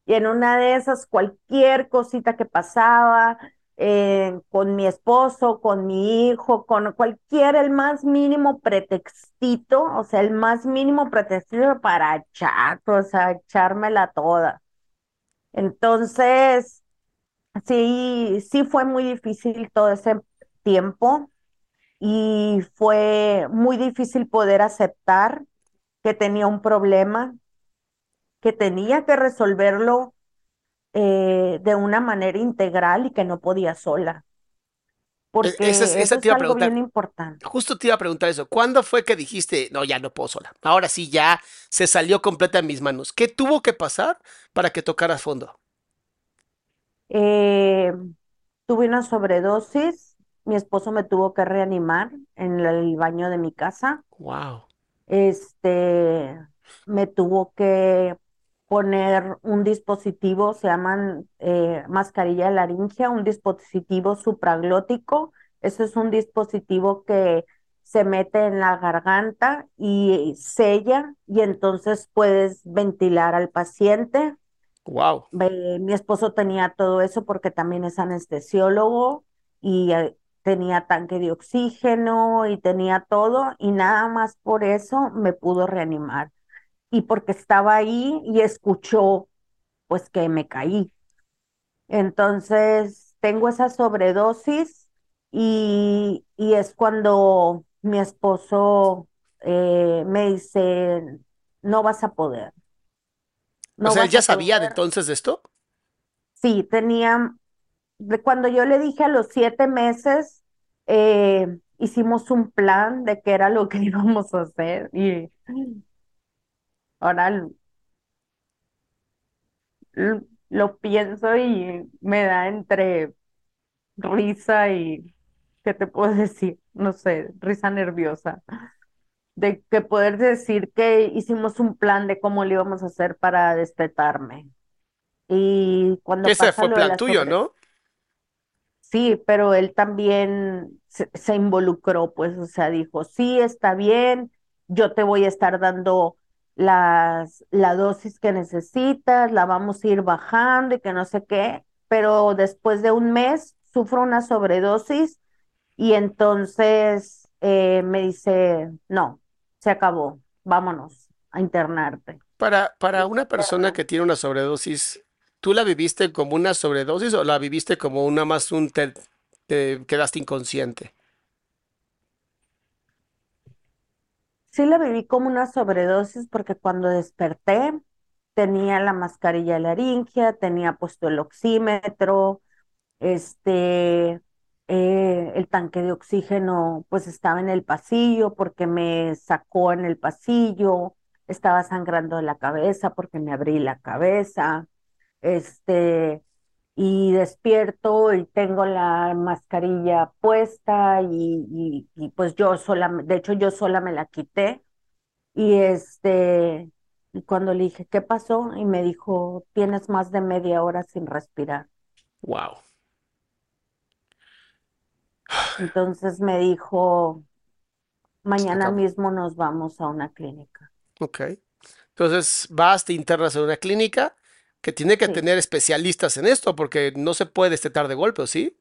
Y en una de esas, cualquier cosita que pasaba, eh, con mi esposo, con mi hijo, con cualquier, el más mínimo pretextito, o sea, el más mínimo pretextito para echar, o sea, echármela toda. Entonces, sí, sí fue muy difícil todo ese tiempo y fue muy difícil poder aceptar que tenía un problema, que tenía que resolverlo eh, de una manera integral y que no podía sola, E- Esa, es- porque esa eso te es iba a algo preguntar. bien importante. Justo te iba a preguntar eso. ¿Cuándo fue que dijiste, no, ya no puedo sola? Ahora sí, ya se salió completa en mis manos. ¿Qué tuvo que pasar para que tocaras fondo? Eh, tuve una sobredosis, mi esposo me tuvo que reanimar en el baño de mi casa, Wow. este, me tuvo que poner un dispositivo, se llaman eh, mascarilla de laringia, un dispositivo supraglótico. Eso es un dispositivo que se mete en la garganta y sella y entonces puedes ventilar al paciente. Wow. Ve- mi esposo tenía todo eso porque también es anestesiólogo y eh, tenía tanque de oxígeno y tenía todo y nada más por eso me pudo reanimar y porque estaba ahí y escuchó pues que me caí. Entonces tengo esa sobredosis y, y es cuando mi esposo eh, me dice, no vas a poder, O no sea, él vas ya sabía de entonces de esto. Sí, tenía, de cuando yo le dije a los siete meses, eh, hicimos un plan de qué era lo que [laughs] íbamos a hacer y ahora l- lo pienso y me da entre risa y, ¿qué te puedo [laughs] decir? No sé, risa nerviosa. De que poder decir que hicimos un plan de cómo lo íbamos a hacer para destetarme. Y cuando Ese pasa fue lo plan la tuyo, sobre... ¿no? Sí, pero él también se, se involucró, pues, o sea, dijo, sí, está bien, yo te voy a estar dando las, la dosis que necesitas, la vamos a ir bajando y que no sé qué, pero después de un mes sufro una sobredosis y entonces eh, me dice, no, se acabó, vámonos a internarte. Para, para una persona que tiene una sobredosis, ¿tú la viviste como una sobredosis o la viviste como una más un te, te quedaste inconsciente? Sí la viví como una sobredosis porque cuando desperté tenía la mascarilla de laringia, tenía puesto el oxímetro, este, eh, el tanque de oxígeno pues estaba en el pasillo porque me sacó en el pasillo, estaba sangrando de la cabeza porque me abrí la cabeza, este, y despierto y tengo la mascarilla puesta y, pues yo sola, de hecho yo sola me la quité y este, y cuando le dije, ¿qué pasó? Y me dijo, tienes más de media hora sin respirar. Wow. Entonces me dijo, mañana mismo nos vamos a una clínica. Ok. Entonces vas, te internas en una clínica que tiene que Sí, tener especialistas en esto porque no se puede destetar de golpe, ¿o sí?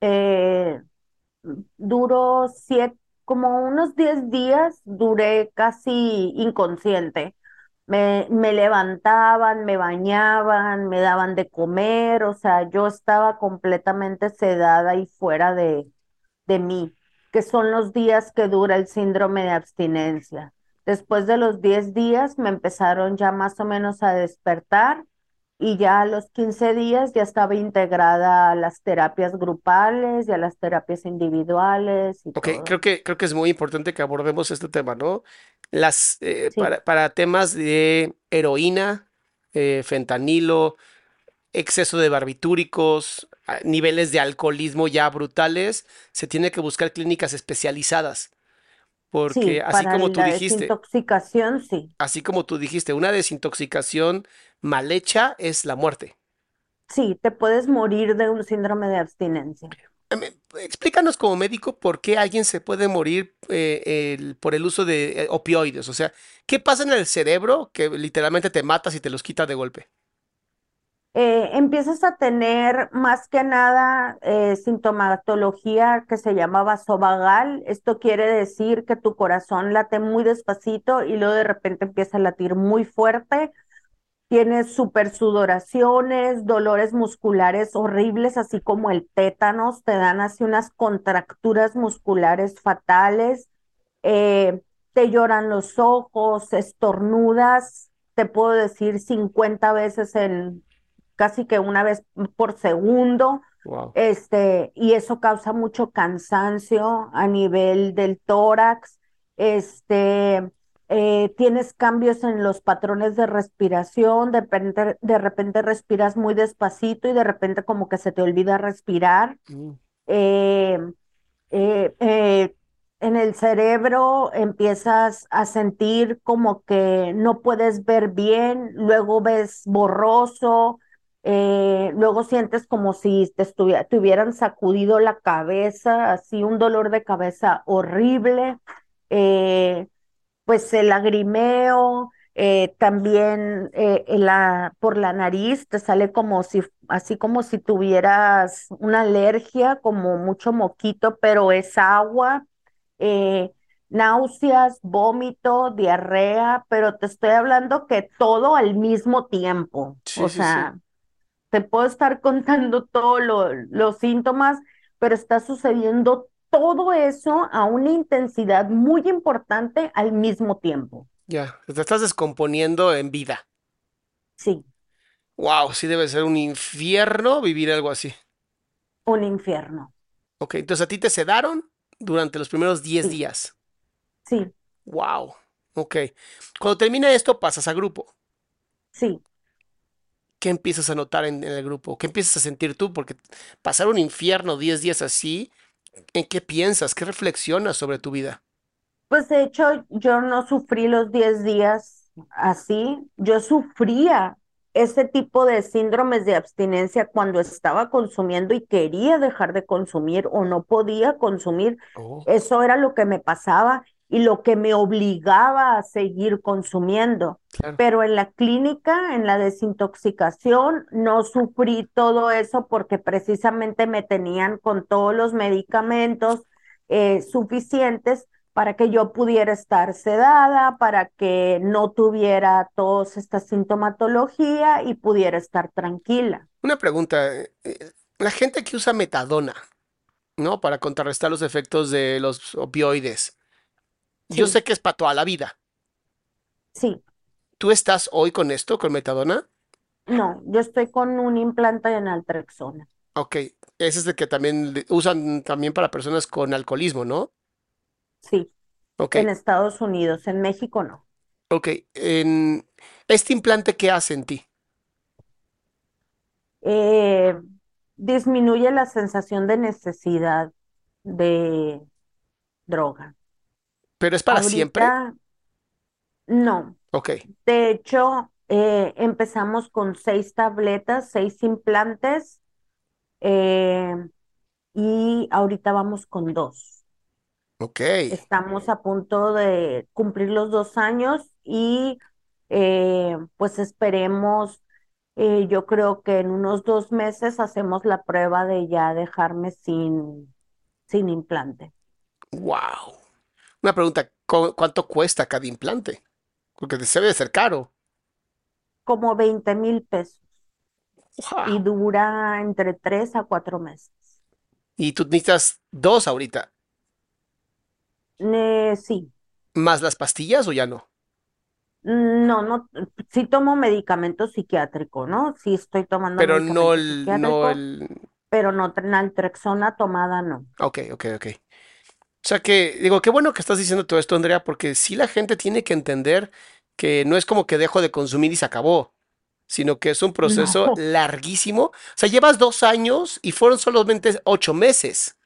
eh, duró siete, como unos 10 días, duré casi inconsciente. Me, me levantaban, me bañaban, me daban de comer, o sea, yo estaba completamente sedada y fuera de, de mí, que son los días que dura el síndrome de abstinencia. Después de los 10 días me empezaron ya más o menos a despertar y ya a los 15 días ya estaba integrada a las terapias grupales y a las terapias individuales y Ok, todo. creo que, creo que es muy importante que abordemos este tema, ¿no? Las, eh, Sí, para, para temas de heroína, eh, fentanilo, exceso de barbitúricos, niveles de alcoholismo ya brutales, se tiene que buscar clínicas especializadas, porque sí, así para como tú la dijiste, desintoxicación, sí. así como tú dijiste, una desintoxicación mal hecha es la muerte. Sí, te puedes morir de un síndrome de abstinencia. Em, Explícanos como médico por qué alguien se puede morir eh, el- por el uso de eh, opioides. O sea, ¿qué pasa en el cerebro que literalmente te matas y te los quita de golpe? Eh, empiezas a tener más que nada eh, sintomatología que se llama vasovagal. Esto quiere decir que tu corazón late muy despacito y luego de repente empieza a latir muy fuerte. Tienes supersudoraciones, dolores musculares horribles, así como el tétanos, te dan así unas contracturas musculares fatales, eh, te lloran los ojos, estornudas, te puedo decir 50 veces en casi que una vez por segundo, Wow. este, y eso causa mucho cansancio a nivel del tórax, este, eh, tienes cambios en los patrones de respiración, de repente, de repente respiras muy despacito y de repente como que se te olvida respirar. Mm, Eh, eh, en el cerebro empiezas a sentir como que no puedes ver bien, luego ves borroso, eh, luego sientes como si te, te hubieran sacudido la cabeza, así un dolor de cabeza horrible, eh, pues el lagrimeo, eh, también eh, la, por la nariz te sale como si, así como si tuvieras una alergia, como mucho moquito, pero es agua, eh, náuseas, vómito, diarrea, pero te estoy hablando que todo al mismo tiempo. Sí, O sí, sí. sea, te puedo estar [laughs] contando todos lo- los síntomas, pero está sucediendo todo eso a una intensidad muy importante al mismo tiempo. Ya, te estás descomponiendo en vida. Sí, Wow, sí debe ser un infierno vivir algo así. un infierno. Ok, entonces a ti te sedaron durante los primeros 10 Sí, días. sí, Wow. Ok. Cuando termina esto, pasas a grupo. sí. ¿Qué empiezas a notar en, en el grupo? ¿Qué empiezas a sentir tú? Porque pasar un infierno 10 días así, ¿en qué piensas? ¿Qué reflexionas sobre tu vida? Pues de hecho, yo no sufrí los 10 días así. Yo sufría ese tipo de síndromes de abstinencia cuando estaba consumiendo y quería dejar de consumir o no podía consumir. Oh, Eso era lo que me pasaba y lo que me obligaba a seguir consumiendo. claro. Pero en la clínica, en la desintoxicación, no sufrí todo eso porque precisamente me tenían con todos los medicamentos eh, suficientes para que yo pudiera estar sedada, para que no tuviera toda esta sintomatología y pudiera estar tranquila. Una pregunta. eh, eh, La gente que usa metadona, ¿no? Para contrarrestar los efectos de los opioides. Yo sé que es para toda la vida. sí. ¿Tú estás hoy con esto, con metadona? No, yo estoy con un implante de naltrexona. Ok. Ese es el que también usan también para personas con alcoholismo, ¿no? Sí, Ok, en Estados Unidos, en México no. ok. En este implante, ¿qué hace en ti? Eh, disminuye la sensación de necesidad de droga. ¿Pero es para siempre? No. Ok, De hecho, eh, empezamos con seis tabletas, seis implantes, eh, y ahorita vamos con dos. ok. Estamos a punto de cumplir los dos años y eh, pues esperemos Eh, yo creo que en unos dos meses hacemos la prueba de ya dejarme sin, sin implante. Wow. Una pregunta, ¿cu- ¿cuánto cuesta cada implante? Porque se debe de ser caro. Como 20 mil pesos y dura entre tres a cuatro meses. Y tú necesitas dos ahorita, Eh, sí, más las pastillas o ya no. no, no, sí tomo medicamento psiquiátrico, ¿no? Sí estoy tomando Pero no el, no psiquiátrico, el. pero no naltrexona tomada, no. Ok, ok, ok. O sea que, digo, qué bueno que estás diciendo todo esto, Andrea, porque sí la gente tiene que entender que no es como que dejo de consumir y se acabó, sino que es un proceso No, larguísimo. O sea, llevas dos años y fueron solamente ocho meses.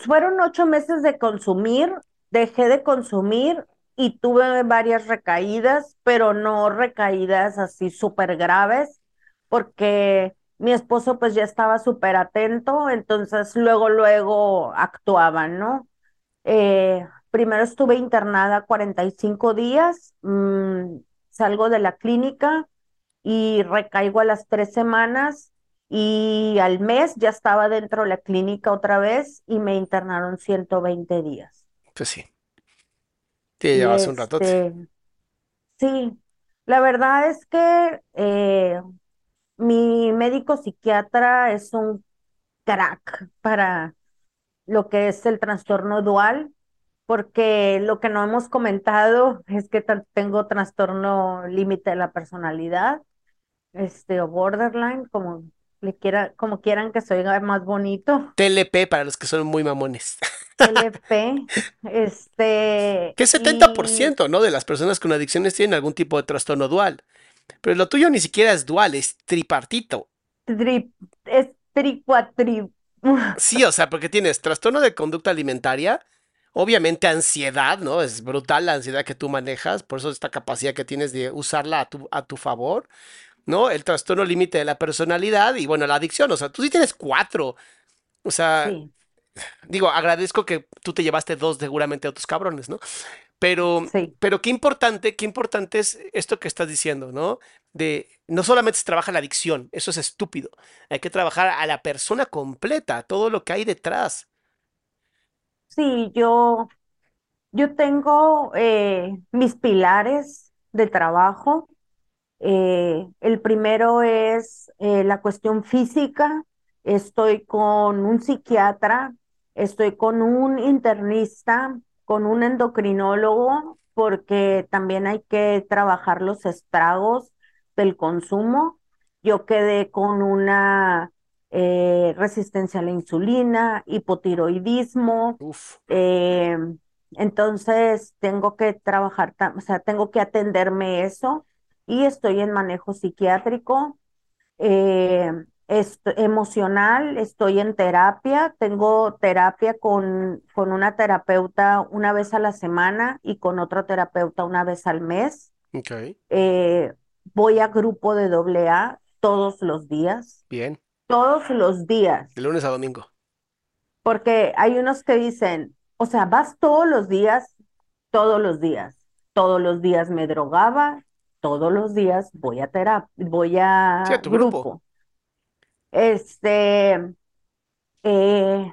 fueron ocho meses de consumir, dejé de consumir y tuve varias recaídas, pero no recaídas así súper graves, porque mi esposo pues ya estaba súper atento, entonces luego, luego actuaban, ¿no? Eh, primero estuve internada 45 días, mm, salgo de la clínica y recaigo a las tres semanas y al mes ya estaba dentro de la clínica otra vez y me internaron 120 días. Pues sí, te llevas un ratote. este, sí, la verdad es que eh, mi médico psiquiatra es un crack para lo que es el trastorno dual, porque lo que no hemos comentado [laughs] es que tengo trastorno límite de la personalidad, este, o borderline, como le quiera, como quieran que se oiga más bonito, TLP para los que son muy mamones. [laughs] LP, este, Que es y 70%, ¿no? De las personas con adicciones tienen algún tipo de trastorno dual. Pero lo tuyo ni siquiera es dual, es tripartito. tri- es tricuatri, Sí, o sea, porque tienes trastorno de conducta alimentaria, obviamente ansiedad, ¿no? Es brutal la ansiedad que tú manejas, por eso esta capacidad que tienes de usarla a tu, a tu favor, ¿no? El trastorno límite de la personalidad y bueno, la adicción, o sea, tú sí tienes cuatro. O sea, sí, digo, agradezco que tú te llevaste dos seguramente a otros cabrones, ¿no? Pero, sí. pero qué importante, qué importante es esto que estás diciendo, ¿no? De no solamente se trabaja la adicción, eso es estúpido. Hay que trabajar a la persona completa, todo lo que hay detrás. Sí, yo, yo tengo eh, mis pilares de trabajo. Eh, el primero es eh, la cuestión física. Estoy con un psiquiatra, estoy con un internista, con un endocrinólogo, porque también hay que trabajar los estragos del consumo. Yo quedé con una eh, resistencia a la insulina, hipotiroidismo. Eh, entonces tengo que trabajar, o sea, tengo que atenderme eso y estoy en manejo psiquiátrico, eh, est- emocional, estoy en terapia, tengo terapia con, con una terapeuta una vez a la semana y con otro terapeuta una vez al mes. ok, Eh, voy a grupo de doble A todos los días, bien. todos los días. De lunes a domingo. Porque hay unos que dicen, o sea, vas todos los días, todos los días, todos los días me drogaba, todos los días voy a terapia, voy Sí, a a tu grupo. grupo. Este, eh,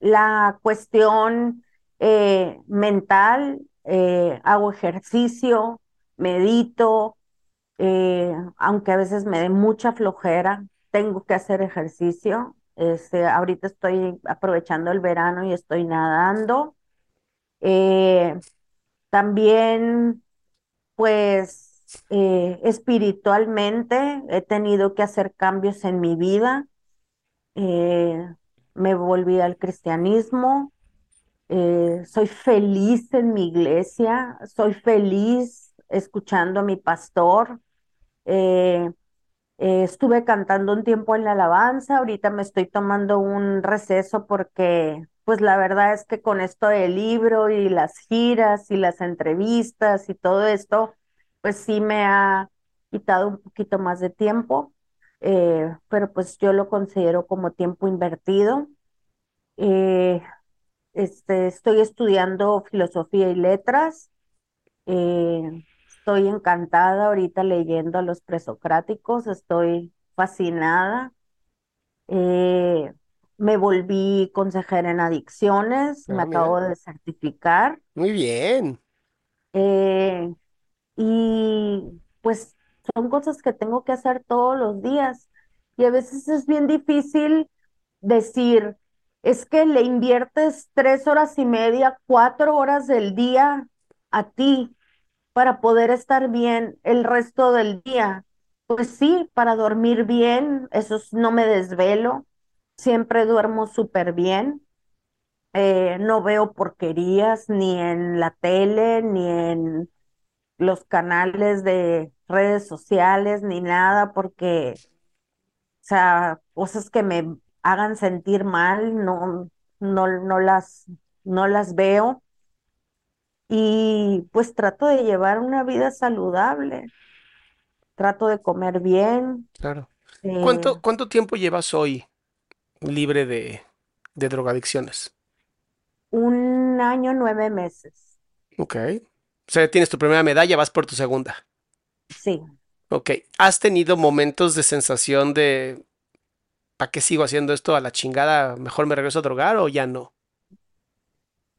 la cuestión eh, mental, eh, hago ejercicio, medito, eh, aunque a veces me dé mucha flojera, tengo que hacer ejercicio. Este, ahorita estoy aprovechando el verano y estoy nadando. También, pues, eh, espiritualmente he tenido que hacer cambios en mi vida. Eh, me volví al cristianismo. Eh, soy feliz en mi iglesia, soy feliz escuchando a mi pastor. Estuve cantando un tiempo en la alabanza, ahorita me estoy tomando un receso porque, pues la verdad es que con esto del libro y las giras y las entrevistas y todo esto, pues sí me ha quitado un poquito más de tiempo, eh, pero pues yo lo considero como tiempo invertido. Eh, este, estoy estudiando filosofía y letras. eh, estoy encantada ahorita leyendo a los presocráticos, estoy fascinada. Eh, me volví consejera en adicciones, me Ah, mira. acabo de certificar. Muy bien. eh, y pues son cosas que tengo que hacer todos los días. Y a veces es bien difícil decir, es que le inviertes tres horas y media, cuatro horas del día a ti para poder estar bien el resto del día. Pues sí, para dormir bien, eso es- no me desvelo, siempre duermo súper bien, eh, no veo porquerías ni en la tele, ni en los canales de redes sociales, ni nada, porque, o sea, cosas que me hagan sentir mal, no, no, no las, no las veo. Y pues trato de llevar una vida saludable, trato de comer bien. Claro. eh, ¿Cuánto, cuánto tiempo llevas hoy libre de, de drogadicciones? un año, nueve meses. Ok. O sea, tienes tu primera medalla, vas por tu segunda. Sí. Ok. ¿Has tenido momentos de sensación de ¿para qué sigo haciendo esto a la chingada? ¿Mejor me regreso a drogar o ya no?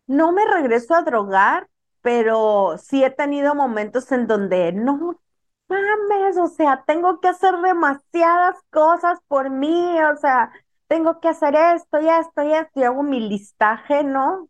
No me regreso a drogar, pero sí he tenido momentos en donde no mames, o sea, tengo que hacer demasiadas cosas por mí, o sea, tengo que hacer esto y esto y esto, y hago mi listaje, ¿no?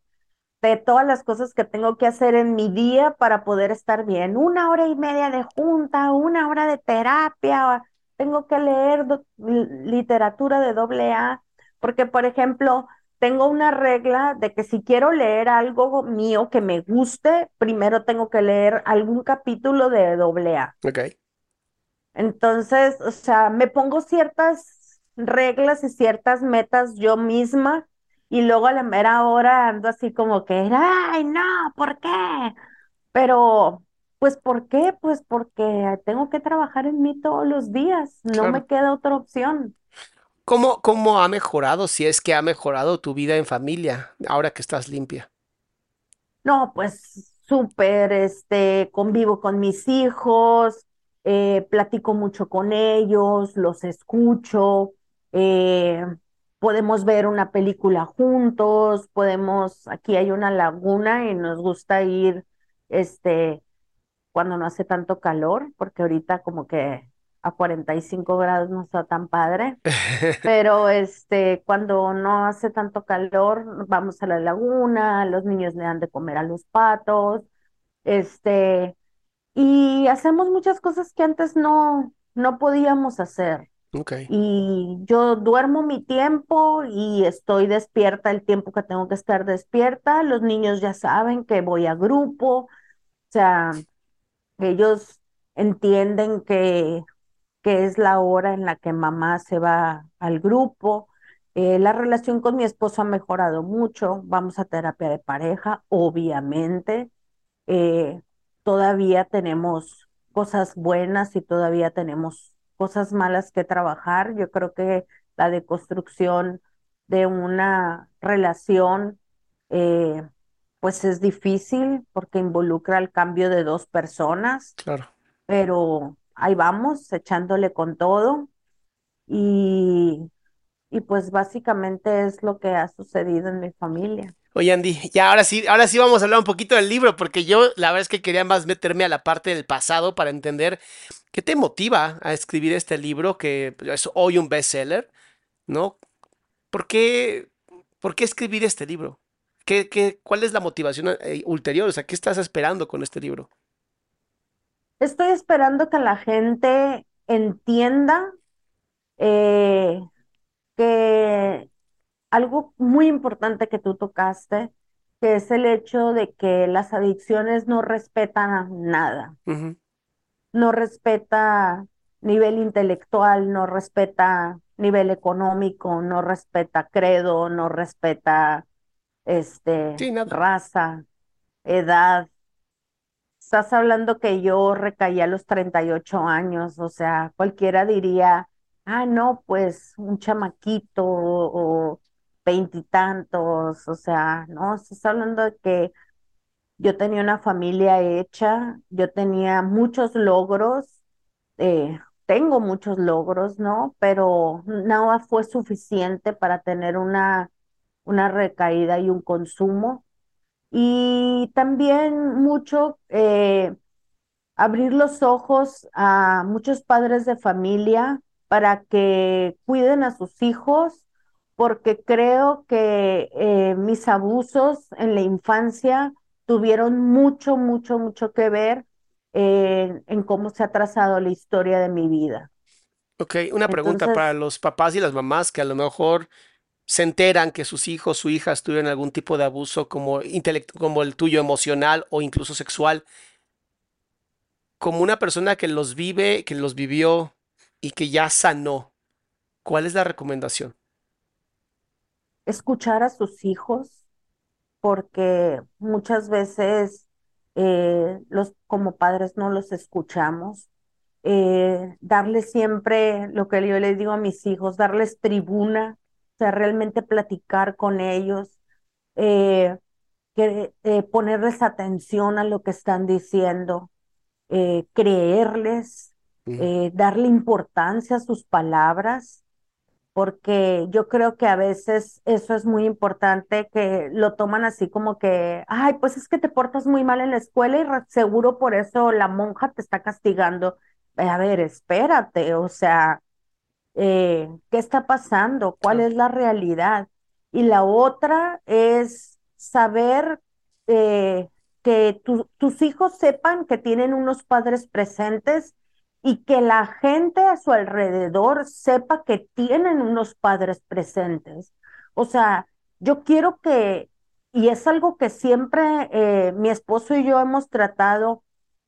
De todas las cosas que tengo que hacer en mi día para poder estar bien. Una hora y media de junta, una hora de terapia, tengo que leer literatura de doble A, porque, por ejemplo, tengo una regla de que si quiero leer algo mío que me guste, primero tengo que leer algún capítulo de doble A. Entonces, o sea, me pongo ciertas reglas y ciertas metas yo misma y luego a la mera hora ando así como que, ay, no, ¿por qué? Pero, pues, ¿por qué? Pues porque tengo que trabajar en mí todos los días, no Claro. me queda otra opción. ¿Cómo, cómo ha mejorado, si es que ha mejorado tu vida en familia ahora que estás limpia? No, pues súper, este, convivo con mis hijos, eh, platico mucho con ellos, los escucho, eh, podemos ver una película juntos, podemos, aquí hay una laguna y nos gusta ir, este, cuando no hace tanto calor, porque ahorita como que a 45 grados no está tan padre. [laughs] Pero este, cuando no hace tanto calor, vamos a la laguna, los niños le dan de comer a los patos, este, y hacemos muchas cosas que antes no, no podíamos hacer. Ok. Y yo duermo mi tiempo y estoy despierta el tiempo que tengo que estar despierta. Los niños ya saben que voy a grupo, o sea, ellos entienden que que es la hora en la que mamá se va al grupo. Eh, la relación con mi esposo ha mejorado mucho. Vamos a terapia de pareja, obviamente. Eh, todavía tenemos cosas buenas y todavía tenemos cosas malas que trabajar. Yo creo que la deconstrucción de una relación, eh, pues es difícil porque involucra el cambio de dos personas Claro. pero ahí vamos, echándole con todo y, y pues básicamente es lo que ha sucedido en mi familia. Oye, Andy, ya ahora sí, ahora sí vamos a hablar un poquito del libro, porque yo la verdad es que quería más meterme a la parte del pasado para entender qué te motiva a escribir este libro que es hoy un bestseller, ¿no? ¿Por qué, por qué escribir este libro? ¿Qué, qué, cuál es la motivación eh, ulterior? O sea, ¿qué estás esperando con este libro? Estoy esperando que la gente entienda eh, que algo muy importante que tú tocaste, que es el hecho de que las adicciones no respetan nada. No respeta nivel intelectual, no respeta nivel económico, no respeta credo, no respeta este Sí, raza, edad. Estás hablando que yo recaí a los 38 años, o sea, cualquiera diría, ah, no, pues un chamaquito o veintitantos, o sea, no, estás hablando de que yo tenía una familia hecha, yo tenía muchos logros, eh, tengo muchos logros, ¿no? Pero nada fue suficiente para tener una, una recaída y un consumo. Y también mucho eh, abrir los ojos a muchos padres de familia para que cuiden a sus hijos, porque creo que eh, mis abusos en la infancia tuvieron mucho, mucho, mucho que ver en cómo se ha trazado la historia de mi vida. Ok, una pregunta para los papás y las mamás que a lo mejor se enteran que sus hijos, su hijas tuvieron algún tipo de abuso como, como el tuyo emocional o incluso sexual. Como una persona que los vive, que los vivió y que ya sanó, ¿cuál es la recomendación? Escuchar a sus hijos, porque muchas veces eh, los, como padres no los escuchamos. Eh, darles siempre lo que yo les digo a mis hijos, darles tribuna, o sea, realmente platicar con ellos, eh, que, ponerles atención a lo que están diciendo, creerles, darle importancia a sus palabras porque yo creo que a veces eso es muy importante, que lo toman así como que, ay, pues es que te portas muy mal en la escuela y seguro por eso la monja te está castigando. A ver, espérate, o sea, eh, ¿qué está pasando? ¿Cuál es la realidad? Y la otra es saber eh, que tus hijos sepan que tienen unos padres presentes y que la gente a su alrededor sepa que tienen unos padres presentes. O sea, yo quiero que, y es algo que siempre eh, mi esposo y yo hemos tratado,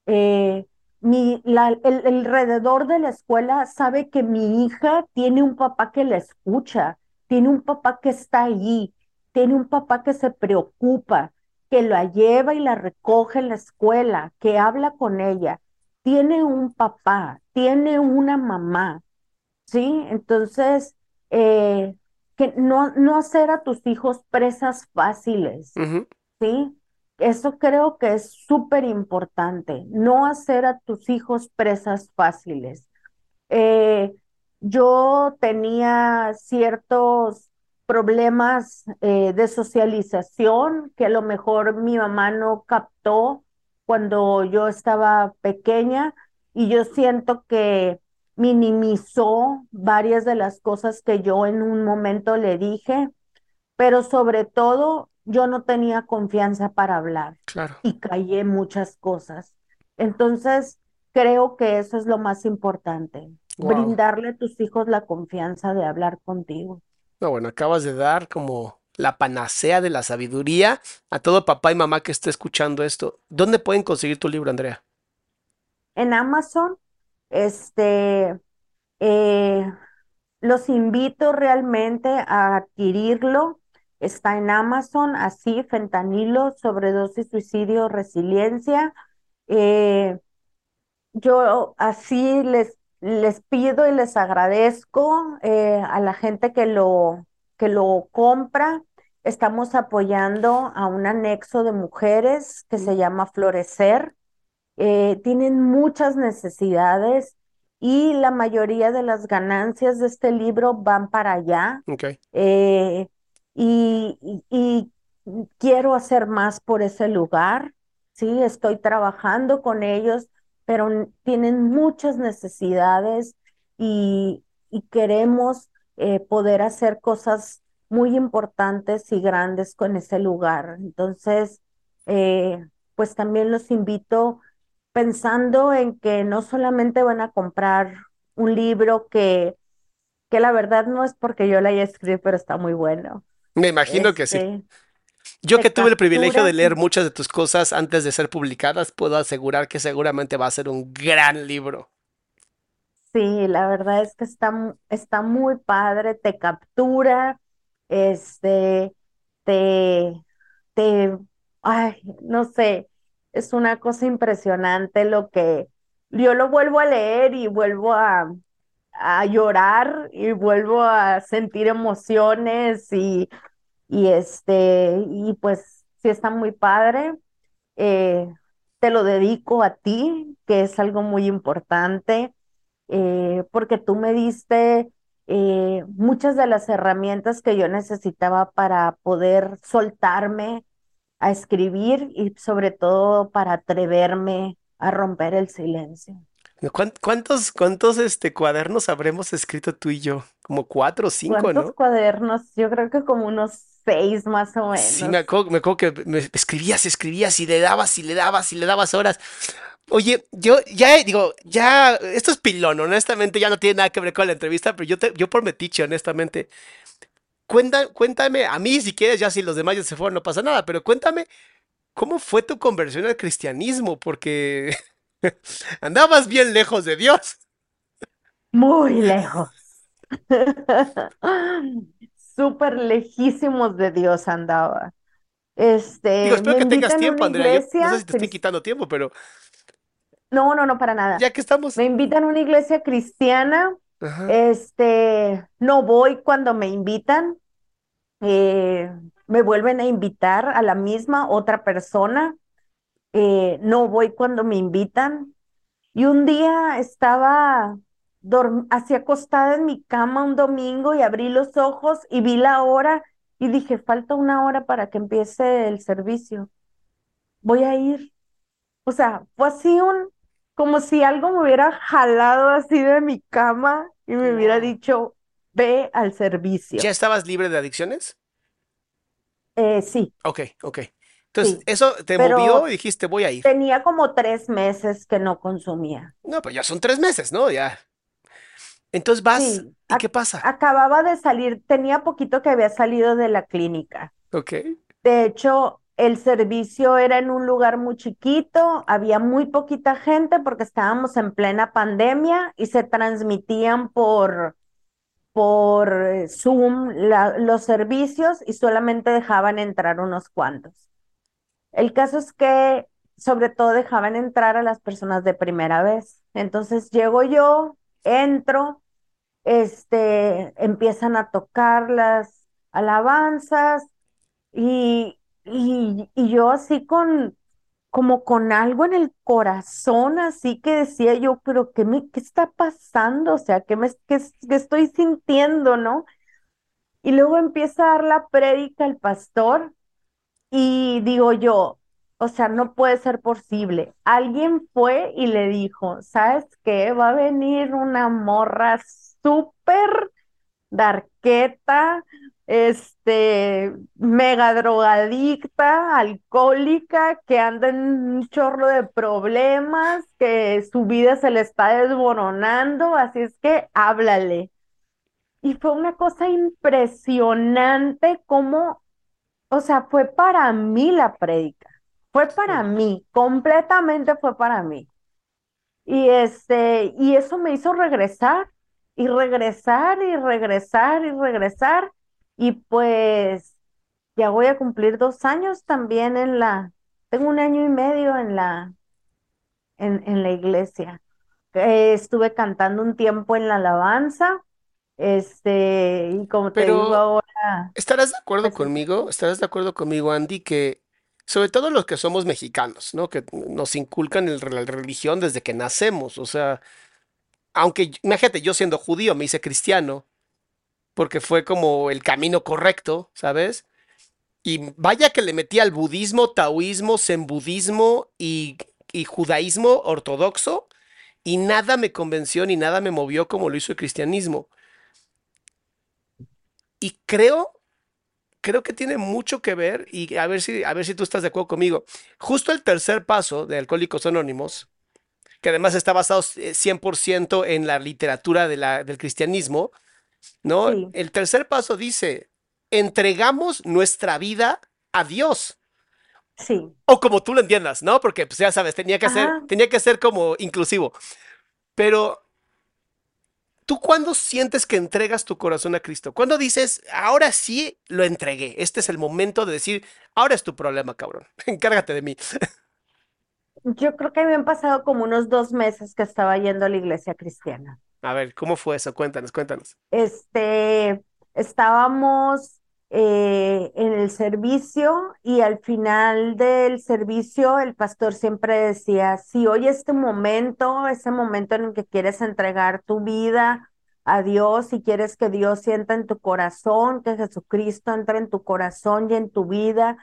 eh, mi, la, el, alrededor de la escuela sabe que mi hija tiene un papá que la escucha, tiene un papá que está allí, tiene un papá que se preocupa, que la lleva y la recoge en la escuela, que habla con ella tiene un papá, tiene una mamá, ¿sí? Entonces, eh, que no, no hacer a tus hijos presas fáciles, ¿sí? Eso creo que es súper importante, no hacer a tus hijos presas fáciles. Eh, yo tenía ciertos problemas eh, de socialización que a lo mejor mi mamá no captó cuando yo estaba pequeña y yo siento que minimizó varias de las cosas que yo en un momento le dije, pero sobre todo yo no tenía confianza para hablar claro. y callé muchas cosas. Entonces, creo que eso es lo más importante, brindarle a tus hijos la confianza de hablar contigo. No, bueno, acabas de dar como la panacea de la sabiduría a todo papá y mamá que esté escuchando esto. ¿Dónde pueden conseguir tu libro, Andrea? En Amazon, este, eh, los invito realmente a adquirirlo. Está en Amazon, así, fentanilo, sobredosis, suicidio, resiliencia. Eh, yo así les, les pido y les agradezco eh, a la gente que lo, que lo compra. Estamos apoyando a un anexo de mujeres que se llama Florecer. Eh, tienen muchas necesidades y la mayoría de las ganancias de este libro van para allá. Eh, y, y, quiero hacer más por ese lugar. Sí, estoy trabajando con ellos, pero tienen muchas necesidades y, y queremos eh, poder hacer cosas muy importantes y grandes con ese lugar. Entonces, eh, pues también los invito pensando en que no solamente van a comprar un libro que, que la verdad no es porque yo la haya escrito, pero está muy bueno. Me imagino que sí. Este, yo que tuve el privilegio de leer muchas de tus cosas antes de ser publicadas, puedo asegurar que seguramente va a ser un gran libro. Sí, la verdad es que está, está muy padre, te captura, este, te, te, ay, no sé, es una cosa impresionante lo que yo lo vuelvo a leer y vuelvo a, a llorar y vuelvo a sentir emociones y, y este, y pues sí está muy padre. eh, te lo dedico a ti, que es algo muy importante, eh, porque tú me diste eh, muchas de las herramientas que yo necesitaba para poder soltarme a escribir y sobre todo para atreverme a romper el silencio. ¿Cuán- ¿Cuántos, cuántos este, cuadernos habremos escrito tú y yo? Como cuatro o cinco, ¿Cuántos ¿no? cuadernos? Yo creo que como unos seis más o Sí, menos. me acuerdo, me acuerdo que me escribías, escribías y le dabas y le dabas y le dabas horas. Oye, yo ya digo, ya, esto es pilón, honestamente, ya no tiene nada que ver con la entrevista, pero yo, te, yo por metiche, honestamente. Cuenta, cuéntame, a mí si quieres, ya si los demás ya se fueron, no pasa nada, pero cuéntame, ¿cómo fue tu conversión al cristianismo? Porque [laughs] andabas bien lejos de Dios. Muy lejos. [laughs] Súper lejísimos de Dios andaba. Digo, Este, espero me que tengas tiempo, Andrea. Yo no sé si te estoy quitando tiempo, pero No, no, no, para nada. ya que estamos. Me invitan a una iglesia cristiana. Ajá. Este, no voy cuando me invitan. eh, me vuelven a invitar a la misma otra persona. eh, no voy cuando me invitan. Y un día estaba así acostada en mi cama un domingo y abrí los ojos y vi la hora y dije, falta una hora para que empiece el servicio. Voy a ir. O sea, fue así un, como si algo me hubiera jalado así de mi cama y me hubiera dicho, ve al servicio. ¿Ya estabas libre de adicciones? Eh, sí, Ok, ok. Entonces, sí, eso te pero movió y dijiste, voy a ir. tenía como tres meses que no consumía. No, pues ya son tres meses, ¿no? Ya. Entonces vas, Sí, ¿y qué pasa? acababa de salir, tenía poquito que había salido de la clínica. Ok. De hecho, el servicio era en un lugar muy chiquito, había muy poquita gente porque estábamos en plena pandemia y se transmitían por, por eh, Zoom los servicios y solamente dejaban entrar unos cuantos. El caso es que sobre todo dejaban entrar a las personas de primera vez. Entonces llego yo, entro, este, empiezan a tocar las alabanzas y, y, y yo así con, como con algo en el corazón, así que decía yo, pero ¿qué me, qué está pasando? O sea, ¿qué me, qué, qué estoy sintiendo, no? Y luego empieza a dar la prédica el pastor y digo yo, o sea, no puede ser posible. Alguien fue y le dijo, ¿sabes qué? Va a venir una morra súper darqueta, este, mega drogadicta, alcohólica, que anda en un chorro de problemas, que su vida se le está desmoronando, así es que háblale. Y fue una cosa impresionante como, o sea, fue para mí la prédica, fue para mí, completamente fue para mí. Y este, y eso me hizo regresar, y regresar, y regresar, y regresar. Y pues ya voy a cumplir dos años también en la, tengo un año y medio en la, en, en la iglesia. Eh, estuve cantando un tiempo en la alabanza, este, y como te digo ahora, ¿estarás de acuerdo pues conmigo? ¿Estarás de acuerdo conmigo, Andy, que sobre todo los que somos mexicanos, ¿no? Que nos inculcan el- la religión desde que nacemos. O sea, aunque, imagínate, yo siendo judío me hice cristiano porque fue como el camino correcto, ¿sabes? Y vaya que le metí al budismo, taoísmo, zenbudismo y, y judaísmo ortodoxo y nada me convenció ni nada me movió como lo hizo el cristianismo. Y creo, creo que tiene mucho que ver y a ver si, a ver si tú estás de acuerdo conmigo. Justo el tercer paso de Alcohólicos Anónimos, que además está basado eh, 100% en la literatura del cristianismo, ¿no? sí, El tercer paso dice, entregamos nuestra vida a Dios. sí, O como tú lo entiendas, ¿no? Porque pues ya sabes, tenía que ser, tenía que ser como inclusivo. Pero, ¿tú cuándo sientes que entregas tu corazón a Cristo? ¿Cuándo dices, ahora sí lo entregué? Este es el momento de decir, ahora es tu problema, cabrón. [laughs] Encárgate de mí. Yo creo que habían pasado como unos dos meses que estaba yendo a la iglesia cristiana. A ver, ¿cómo fue eso? Cuéntanos, cuéntanos. Este, estábamos eh, en el servicio y al final del servicio el pastor siempre decía, si hoy este momento, ese momento en el que quieres entregar tu vida a Dios y quieres que Dios sienta en tu corazón, que Jesucristo entre en tu corazón y en tu vida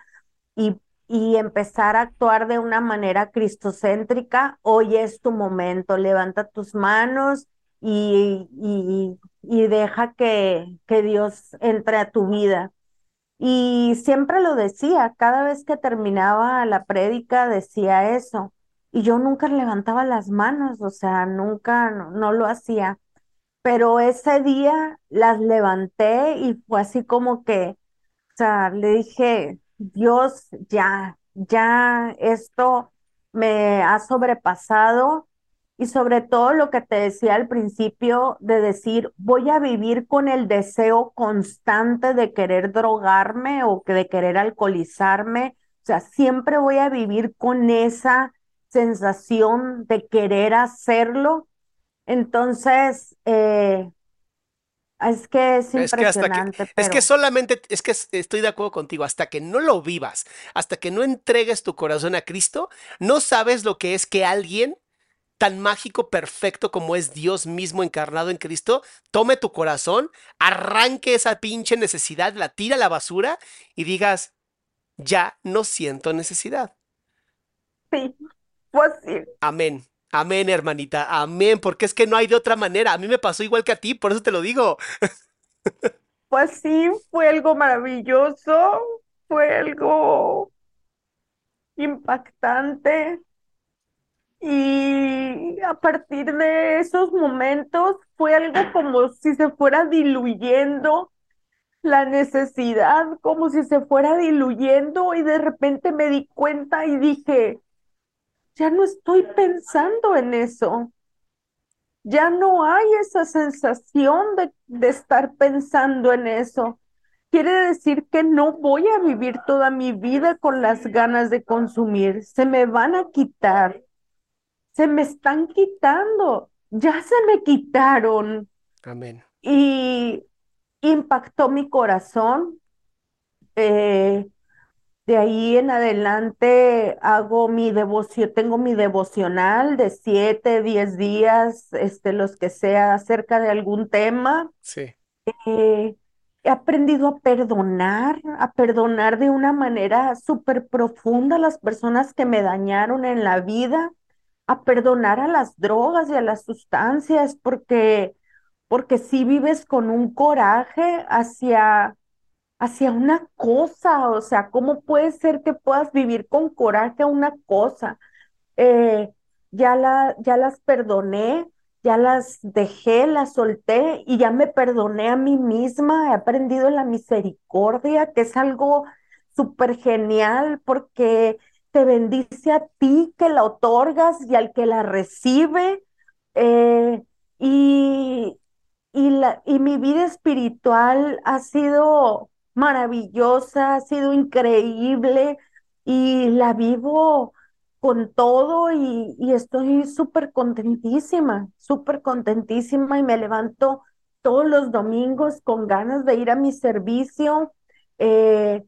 y, y empezar a actuar de una manera cristocéntrica, hoy es tu momento, levanta tus manos y, y, y deja que, que Dios entre a tu vida. Y siempre lo decía, cada vez que terminaba la prédica decía eso. Y yo nunca levantaba las manos, o sea, nunca, no, lo hacía. Pero ese día las levanté y fue así como que, o sea, le dije, Dios, ya, ya esto me ha sobrepasado y sobre todo lo que te decía al principio de decir, voy a vivir con el deseo constante de querer drogarme o de querer alcoholizarme. O sea, siempre voy a vivir con esa sensación de querer hacerlo. Entonces, eh, es que es impresionante. Es que, es que solamente, es que estoy de acuerdo contigo, hasta que no lo vivas, hasta que no entregues tu corazón a Cristo, no sabes lo que es que alguien tan mágico, perfecto como es Dios mismo encarnado en Cristo, tome tu corazón, arranque esa pinche necesidad, la tira a la basura y digas, ya no siento necesidad. Sí, pues sí. Amén. Amén, hermanita. Amén, porque es que no hay de otra manera. A mí me pasó igual que a ti, por eso te lo digo. Pues sí, fue algo maravilloso, fue algo impactante. Y a partir de esos momentos fue algo como si se fuera diluyendo la necesidad, como si se fuera diluyendo y de repente me di cuenta y dije, ya no estoy pensando en eso. Ya no hay esa sensación de, de estar pensando en eso. Quiere decir que no voy a vivir toda mi vida con las ganas de consumir. Se me van a quitar se me están quitando, ya se me quitaron. Amén. Y impactó mi corazón. Eh, de ahí en adelante hago mi devoción, tengo mi devocional de siete, diez días, este, los que sea acerca de algún tema. Sí. Eh, he aprendido a perdonar, a perdonar de una manera súper profunda a las personas que me dañaron en la vida a perdonar a las drogas y a las sustancias, porque, porque si vives con un coraje hacia, hacia una cosa, o sea, ¿cómo puede ser que puedas vivir con coraje a una cosa? Eh, ya, la, ya las perdoné, ya las dejé, las solté y ya me perdoné a mí misma, he aprendido la misericordia, que es algo súper genial porque te bendice a ti que la otorgas y al que la recibe. Eh, y, y, la, y mi vida espiritual ha sido maravillosa, ha sido increíble y la vivo con todo y, y estoy súper contentísima, súper contentísima y me levanto todos los domingos con ganas de ir a mi servicio. Eh,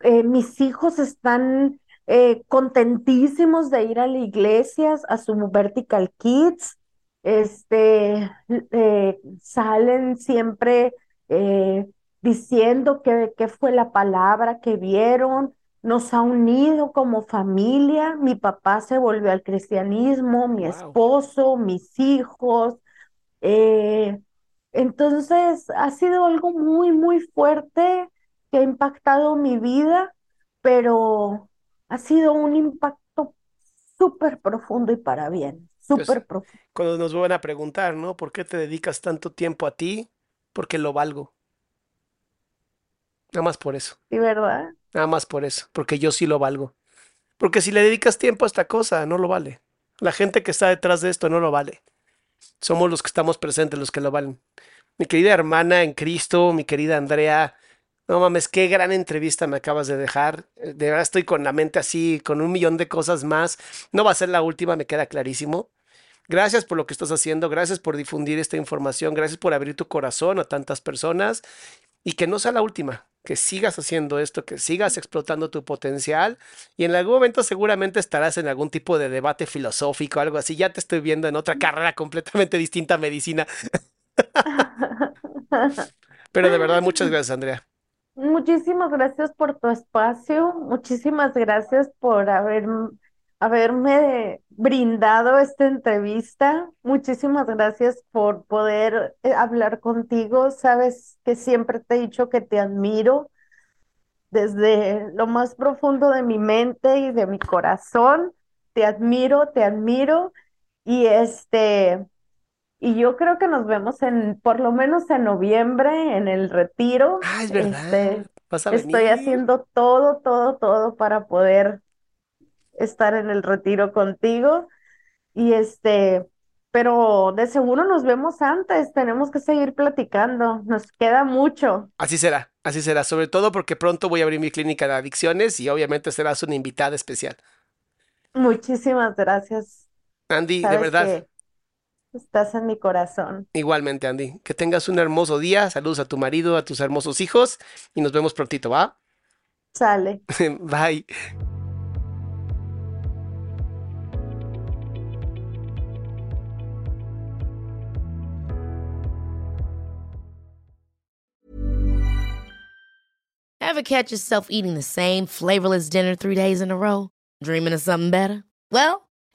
eh, mis hijos están eh, contentísimos de ir a la iglesia, a su Vertical Kids, este, eh, salen siempre eh, diciendo que, fue la palabra que vieron, nos ha unido como familia, mi papá se volvió al cristianismo, mi esposo, mis hijos, entonces ha sido algo muy, muy fuerte que ha impactado mi vida, pero ha sido un impacto súper profundo y para bien, súper pues, profundo. Cuando nos vuelven a preguntar, ¿no? ¿Por qué te dedicas tanto tiempo a ti? Porque lo valgo. Nada más por eso. Sí, ¿verdad? Nada más por eso, porque yo sí lo valgo. Porque si le dedicas tiempo a esta cosa, no lo vale. La gente que está detrás de esto no lo vale. Somos los que estamos presentes los que lo valen. Mi querida hermana en Cristo, mi querida Andrea, no mames, qué gran entrevista me acabas de dejar. De verdad estoy con la mente así, con un millón de cosas más. No va a ser la última, me queda clarísimo. Gracias por lo que estás haciendo, gracias por difundir esta información, gracias por abrir tu corazón a tantas personas y que no sea la última, que sigas haciendo esto, que sigas explotando tu potencial y en algún momento seguramente estarás en algún tipo de debate filosófico, algo así. Ya te estoy viendo en otra carrera completamente distinta a medicina. [laughs] Pero de verdad, muchas gracias, Andrea. Muchísimas gracias por tu espacio, muchísimas gracias por haber, haberme brindado esta entrevista, muchísimas gracias por poder eh, hablar contigo. Sabes que siempre te he dicho que te admiro desde lo más profundo de mi mente y de mi corazón. Te admiro, te admiro y este y yo creo que nos vemos en, por lo menos en noviembre, en el retiro. Ah, es verdad. Este, Vas a estoy venir. haciendo todo, todo, todo para poder estar en el retiro contigo. Y este, pero de seguro nos vemos antes. Tenemos que seguir platicando. Nos queda mucho. Así será, así será, sobre todo porque pronto voy a abrir mi clínica de adicciones y obviamente serás una invitada especial. Muchísimas gracias. Andy, de verdad, que estás en mi corazón. igualmente, Andy, que tengas un hermoso día, saludos a tu marido, a tus hermosos hijos y nos vemos prontito, ¿va? Sale. [laughs] Bye. Ever catch yourself eating the same flavorless dinner three days in a row? Dreaming of something better? Well,